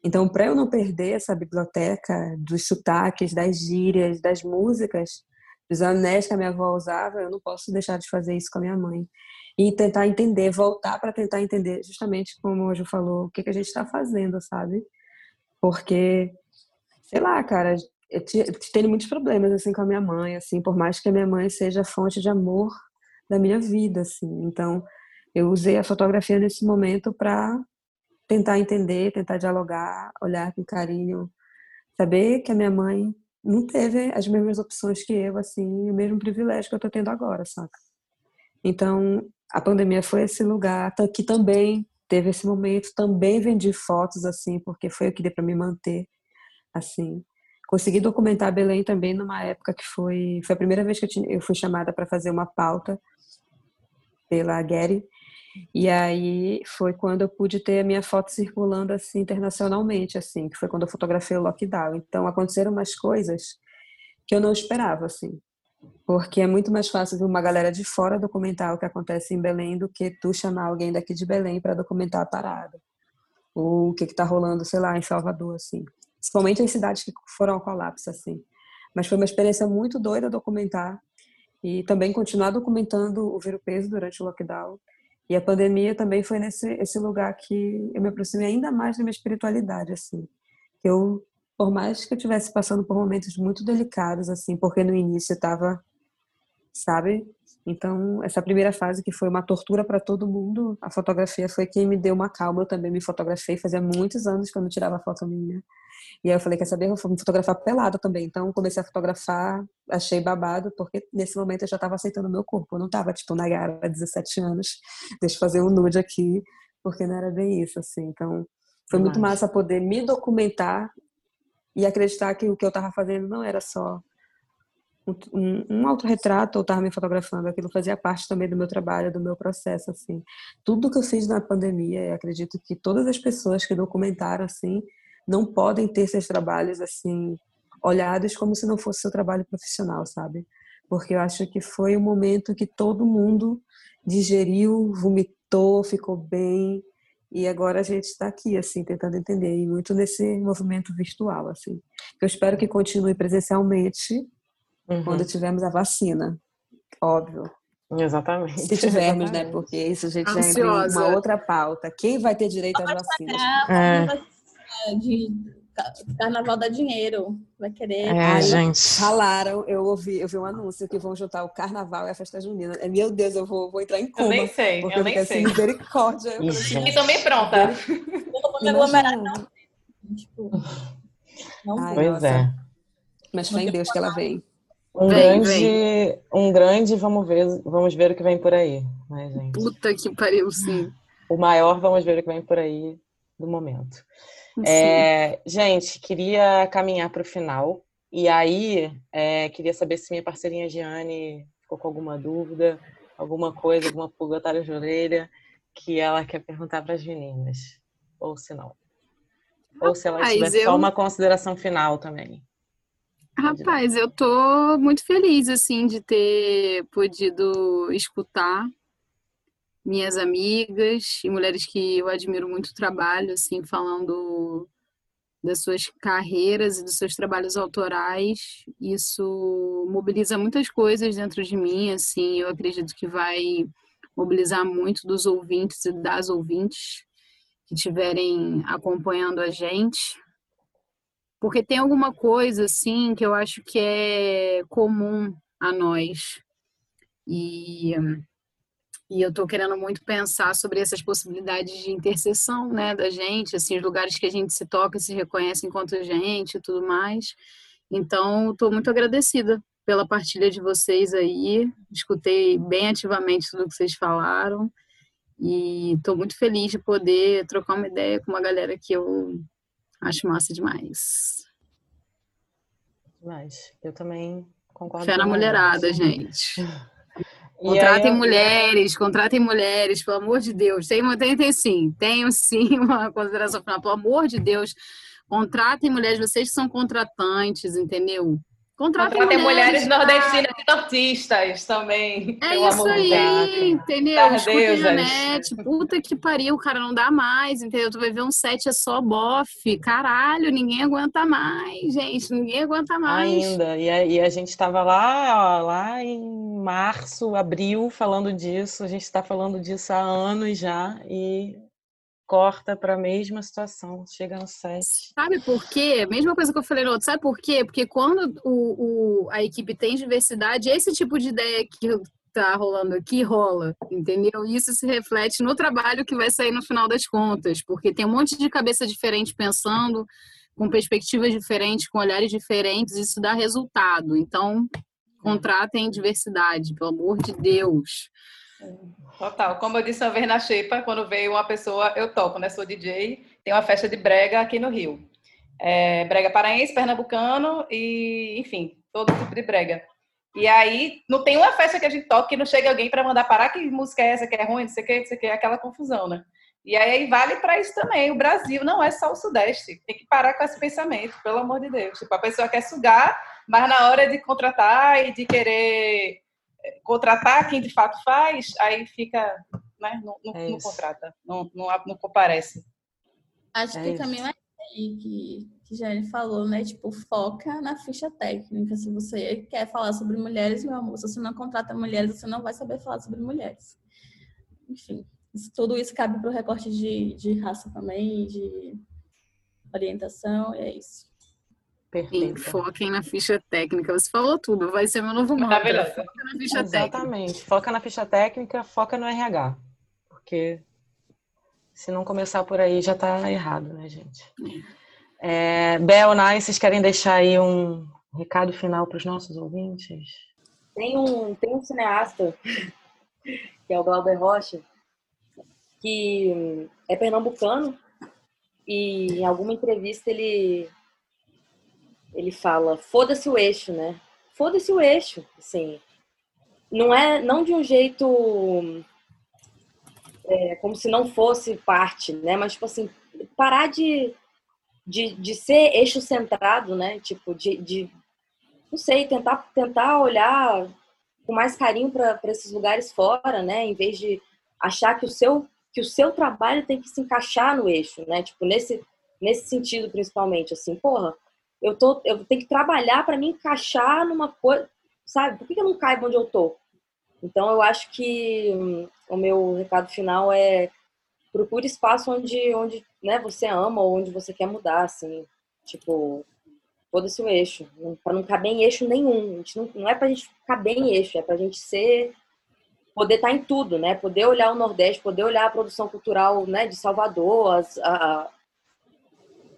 Então, para eu não perder essa biblioteca dos sotaques, das gírias, das músicas, dos anéis que a minha avó usava, eu não posso deixar de fazer isso com a minha mãe. E tentar entender, voltar para tentar entender, justamente como o Ju falou, o que, que a gente está fazendo, sabe? Porque, sei lá, cara, eu tenho muitos problemas assim com a minha mãe, assim, por mais que a minha mãe seja fonte de amor da minha vida, assim. Então, eu usei a fotografia nesse momento para tentar entender, tentar dialogar, olhar com carinho, saber que a minha mãe não teve as mesmas opções que eu, assim, o mesmo privilégio que eu tô tendo agora, saca? Então, a pandemia foi esse lugar que também teve esse momento, também vendi fotos, assim, porque foi o que deu para me manter, assim. Consegui documentar Belém também numa época que foi, foi a primeira vez que eu, tinha, eu fui chamada para fazer uma pauta pela Gary, e aí foi quando eu pude ter a minha foto circulando assim internacionalmente, assim, que foi quando eu fotografei o lockdown. Então aconteceram umas coisas que eu não esperava, assim. Porque é muito mais fácil uma galera de fora documentar o que acontece em Belém do que tu chamar alguém daqui de Belém para documentar a parada. Ou o que está rolando, sei lá, em Salvador, assim. Principalmente em cidades que foram ao colapso, assim. Mas foi uma experiência muito doida documentar e também continuar documentando o Viro Peso durante o lockdown e a pandemia também foi nesse esse lugar que eu me aproximei ainda mais da minha espiritualidade, assim. Eu, por mais que eu estivesse passando por momentos muito delicados, assim, porque no início eu estava, sabe? Então, essa primeira fase que foi uma tortura para todo mundo, a fotografia foi quem me deu uma calma. Eu também me fotografei, fazia muitos anos que eu não tirava foto minha. E aí eu falei, quer saber, eu vou me fotografar pelada também. Então comecei a fotografar, achei babado, porque nesse momento eu já estava aceitando o meu corpo. Eu não estava tipo, na gara, 17 anos, deixa eu fazer um nude aqui, porque não era bem isso, assim. Então foi muito massa poder me documentar e acreditar que o que eu estava fazendo não era só um, um autorretrato ou estava me fotografando, aquilo fazia parte também do meu trabalho, do meu processo, assim. Tudo que eu fiz na pandemia, acredito que todas as pessoas que documentaram, assim, não podem ter seus trabalhos assim olhados como se não fosse seu trabalho profissional, sabe? Porque eu acho que foi um momento que todo mundo digeriu, vomitou, ficou bem e agora a gente está aqui assim tentando entender e muito nesse movimento virtual assim. Eu espero que continue presencialmente uhum. quando tivermos a vacina, óbvio. Exatamente. Se tivermos, né? Porque isso a gente já em uma outra pauta. Quem vai ter direito às vacinas? É de Carnaval dá dinheiro, vai querer. É, Aí, gente. Ralaram, eu ouvi, eu vi um anúncio que vão juntar o Carnaval e a festa junina. É, meu Deus, eu vou, vou entrar em coma. Eu nem sei, eu, nem sei. Misericórdia. E também pronta. Eu não vou me aglomerar, não. Tipo, não Ai, pois nossa. é. Mas foi em Deus que ela vem. Um vem, grande, vem. um grande, vamos ver, vamos ver o que vem por aí, né, gente? Puta que pariu, sim. O maior, vamos ver o que vem por aí do momento. É, gente, queria caminhar para o final. E aí, é, queria saber se minha parceirinha Giane ficou com alguma dúvida, alguma coisa, alguma pulga atrás de orelha que ela quer perguntar para as meninas. Ou se não. Ou se ela tiver eu... só uma consideração final também. Rapaz, eu tô muito feliz, assim, de ter podido escutar minhas amigas e mulheres que eu admiro muito o trabalho, assim, falando das suas carreiras e dos seus trabalhos autorais. Isso mobiliza muitas coisas dentro de mim, assim, eu acredito que vai mobilizar muito dos ouvintes e das ouvintes que estiverem acompanhando a gente. Porque tem alguma coisa, assim, que eu acho que é comum a nós. E, e eu estou querendo muito pensar sobre essas possibilidades de interseção, né, da gente, assim, os lugares que a gente se toca, se reconhece enquanto gente e tudo mais. Então, estou muito agradecida pela partilha de vocês aí. Escutei bem ativamente tudo que vocês falaram. E estou muito feliz de poder trocar uma ideia com uma galera que eu acho massa demais. Demais. Eu também concordo. Fé na mulherada, gente. [LAUGHS] contratem aí, mulheres, contratem mulheres, pelo amor de Deus. Tem, tem, tem sim, tenho sim [LAUGHS] uma consideração final. Pelo amor de Deus, contratem mulheres, vocês que são contratantes, entendeu? Contratem mulheres, mulheres nordestinas e nortistas também. É isso aí, entendeu? Escutem a net. Puta que pariu, cara, não dá mais, entendeu? Tu vai ver um set é só bofe. Caralho, ninguém aguenta mais, gente. Ninguém aguenta mais. Ainda. E a, e a gente estava lá, ó, lá em março, abril, falando disso. A gente está falando disso há anos já. E corta para a mesma situação, chega no set. Sabe por quê? Mesma coisa que eu falei no outro, sabe por quê? Porque quando o, o, a equipe tem diversidade, esse tipo de ideia que tá rolando aqui rola, entendeu? Isso se reflete no trabalho que vai sair no final das contas, porque tem um monte de cabeça diferente pensando, com perspectivas diferentes, com olhares diferentes, isso dá resultado. Então, contratem diversidade, pelo amor de Deus. Total. Como eu disse uma vez na Xepa, quando veio uma pessoa, eu toco, né? Sou DJ, tem uma festa de brega aqui no Rio. É, brega paraense, pernambucano e, enfim, todo tipo de brega. E aí, não tem uma festa que a gente toca que não chega alguém para mandar parar que música é essa, que é ruim, não sei o que, não sei o que, aquela confusão, né? E aí vale para isso também. O Brasil não é só o Sudeste. Tem que parar com esse pensamento, pelo amor de Deus. Tipo, a pessoa quer sugar, mas na hora de contratar e de querer contratar quem de fato faz, aí fica, né, não, não, é não contrata, não, não, não comparece. Acho é que isso. também é aí que, que já ele falou, né? Tipo, foca na ficha técnica. Se você quer falar sobre mulheres, meu amor, se você não contrata mulheres, você não vai saber falar sobre mulheres. Enfim, tudo isso cabe para o recorte de, de raça também, de orientação, e é isso. Perfeito. Foquem na ficha técnica. Você falou tudo, vai ser meu novo mantra. Foca na ficha Exatamente. técnica. Foca na ficha técnica, foca no RH. Porque se não começar por aí já está errado, né, gente? É, Bel, Nai, vocês querem deixar aí um recado final para os nossos ouvintes? Tem um, tem um cineasta, que é o Glauber Rocha, que é pernambucano e em alguma entrevista ele ele fala, foda-se o eixo, né? Foda-se o eixo, assim. Não é, não de um jeito é, como se não fosse parte, né? Mas, tipo assim, parar de, de, de ser eixo centrado, né? Tipo, de, de não sei, tentar, tentar olhar com mais carinho para esses lugares fora, né? Em vez de achar que o seu que o seu trabalho tem que se encaixar no eixo, né? Tipo, nesse, nesse sentido, principalmente, assim, porra, eu, tô, eu tenho que trabalhar para me encaixar numa coisa, sabe? Por que eu não caibo onde eu tô? Então, eu acho que hum, o meu recado final é procure espaço onde, onde né, você ama ou onde você quer mudar, assim. Tipo, foda-se o eixo. para não caber em eixo nenhum. Não, não é pra gente caber em eixo, é pra gente ser poder estar tá em tudo, né? Poder olhar o Nordeste, poder olhar a produção cultural, né, de Salvador, as, a,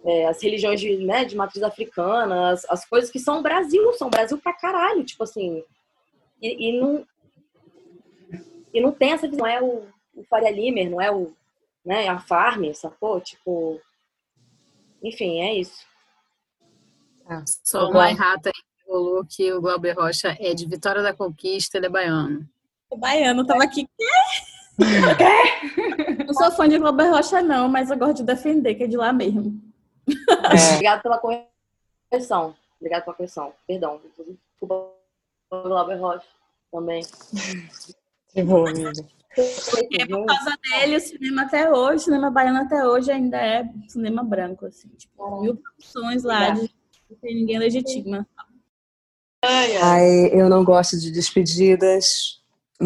é, as religiões de, né, de matriz africana, as, as, coisas que são Brasil, são Brasil pra caralho, tipo assim. E, e não, e não tem essa visão, não é o, o Faria Limer, não é o, né, a Farm, sacou? Tipo, enfim, é isso. Ah, só uma errata aí falou que o Glauber Rocha é de Vitória da Conquista, ele é baiano. É baiano, tava aqui. [LAUGHS] Quê? Não sou fã de Glauber Rocha, não, mas eu gosto de defender, que é de lá mesmo. [LAUGHS] É. Obrigada pela correção. Obrigada pela correção. Perdão. Desculpa, Glauber Rocha também. Que bom, amiga. É por causa dele, o cinema até hoje, o cinema baiano até hoje ainda é cinema branco, assim, tipo, mil produções lá de não tem ninguém legitima. Ai, ai. eu não gosto de despedidas.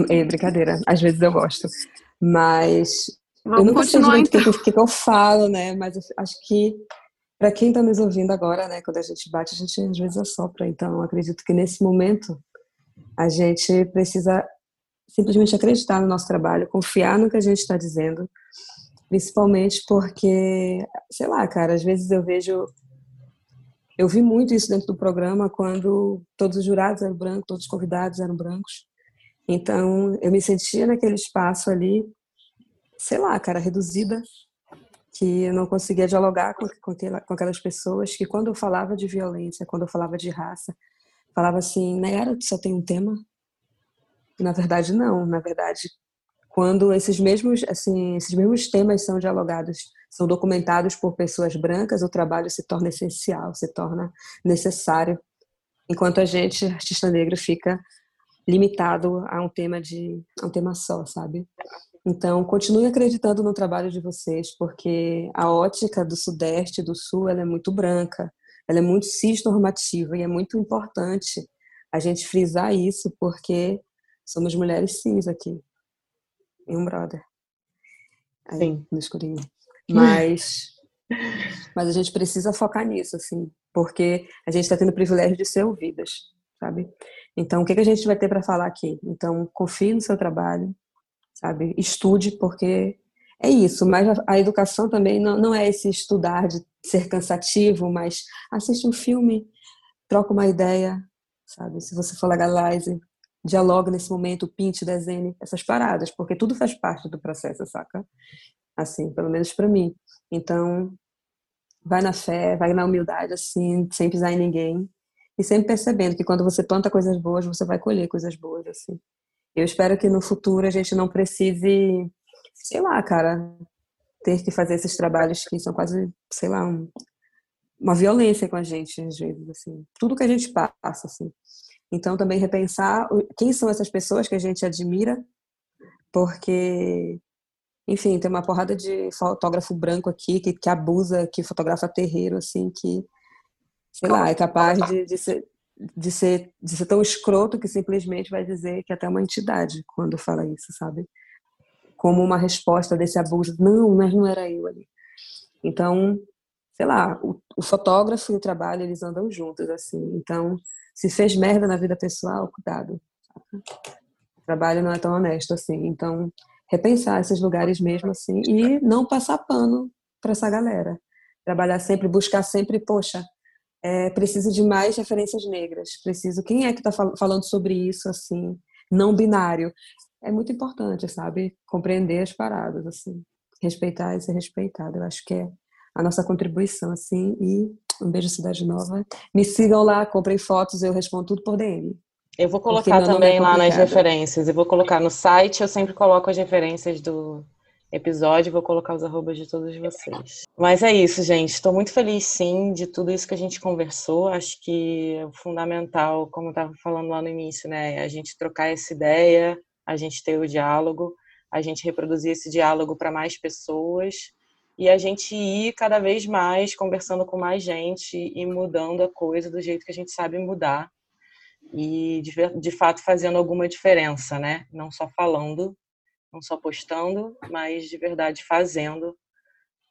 É brincadeira, às vezes eu gosto. Mas Vamos eu nunca sei direito o então. que, que, eu falo, né? Mas acho que para quem está nos ouvindo agora, né? Quando a gente bate, a gente às vezes assopra. Então, acredito que nesse momento a gente precisa simplesmente acreditar no nosso trabalho, confiar no que a gente está dizendo, principalmente porque, sei lá, cara, às vezes eu vejo. Eu vi muito isso dentro do programa quando todos os jurados eram brancos, todos os convidados eram brancos. Então, eu me sentia naquele espaço ali, sei lá, cara, reduzida, que eu não conseguia dialogar com, com, com aquelas pessoas que, quando eu falava de violência, quando eu falava de raça, falava assim, Nayara, tu só tem um tema? Na verdade, não. Na verdade, quando esses mesmos, assim, esses mesmos temas são dialogados, são documentados por pessoas brancas, o trabalho se torna essencial, se torna necessário. Enquanto a gente, artista negro, fica limitado a um tema de a um tema só, sabe? Então, continue acreditando no trabalho de vocês, porque a ótica do Sudeste e do Sul ela é muito branca, ela é muito cisnormativa e é muito importante a gente frisar isso, porque somos mulheres cis aqui. E um brother. Aí, Sim. no escurinho. [LAUGHS] Mas, mas a gente precisa focar nisso, assim, porque a gente está tendo o privilégio de ser ouvidas, sabe? Então, o que, que a gente vai ter para falar aqui? Então, confie no seu trabalho, sabe? Estude, porque é isso. Mas a, educação também não, não é esse estudar de ser cansativo, mas assiste um filme, troca uma ideia, sabe? Se você for legalize, dialoga nesse momento, pinte, desenhe, essas paradas, porque tudo faz parte do processo, saca? Assim, pelo menos para mim. Então, vai na fé, vai na humildade, assim, sem pisar em ninguém. E sempre percebendo que quando você planta coisas boas, você vai colher coisas boas, assim. Eu espero que no futuro a gente não precise, sei lá, cara, ter que fazer esses trabalhos que são quase, sei lá, um, uma violência com a gente, às vezes, assim. Tudo que a gente passa, assim. Então, também repensar quem são essas pessoas que a gente admira, porque, enfim, tem uma porrada de fotógrafo branco aqui que, que abusa, que fotografa terreiro, assim, que, sei lá, é capaz de, de, ser, de, ser, de ser tão escroto que simplesmente vai dizer que é até uma entidade quando fala isso, sabe? Como uma resposta desse abuso. Não, mas não era eu ali. Então, sei lá, o, o fotógrafo e o trabalho, eles andam juntos, assim. Então, se fez merda na vida pessoal, cuidado. O trabalho não é tão honesto assim. Então, repensar esses lugares mesmo assim e não passar pano para essa galera. Trabalhar sempre, buscar sempre, poxa, é, preciso de mais referências negras. Preciso. Quem é que está falando sobre isso assim? Não binário. É muito importante, sabe? Compreender as paradas assim, respeitar e ser respeitado. Eu acho que é a nossa contribuição assim e um beijo Cidade Nova. Me sigam lá, comprem fotos, eu respondo tudo por DM. Eu vou colocar também é lá nas referências. Eu vou colocar no site, eu sempre coloco as referências do episódio, vou colocar os arrobas de todos vocês. Mas é isso, gente. Estou muito feliz, sim, de tudo isso que a gente conversou. Acho que é fundamental, como eu estava falando lá no início, né? A gente trocar essa ideia, a gente ter o diálogo, a gente reproduzir esse diálogo para mais pessoas e a gente ir cada vez mais conversando com mais gente e mudando a coisa do jeito que a gente sabe mudar e de, de fato fazendo alguma diferença, né? Não só falando, não só postando, mas de verdade fazendo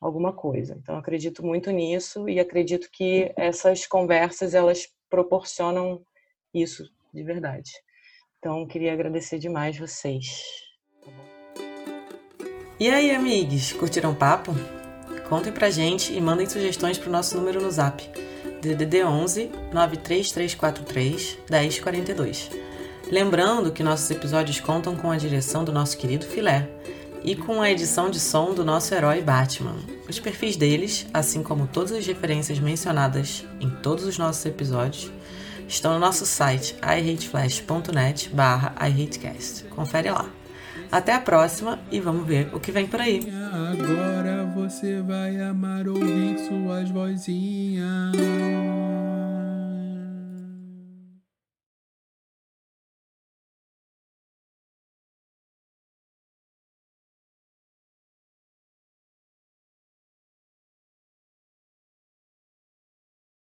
alguma coisa. Então acredito muito nisso e acredito que essas conversas elas proporcionam isso de verdade. Então queria agradecer demais vocês. E aí, amigos, curtiram o papo? Contem pra gente e mandem sugestões pro nosso número no Zap. DDD 11 93343 1042. Lembrando que nossos episódios contam com a direção do nosso querido Filé e com a edição de som do nosso herói Batman. Os perfis deles, assim como todas as referências mencionadas em todos os nossos episódios, estão no nosso site ihateflash.net barra ihatecast. Confere lá. Até a próxima e vamos ver o que vem por aí. Agora você vai amar ouvir suas vozinhas.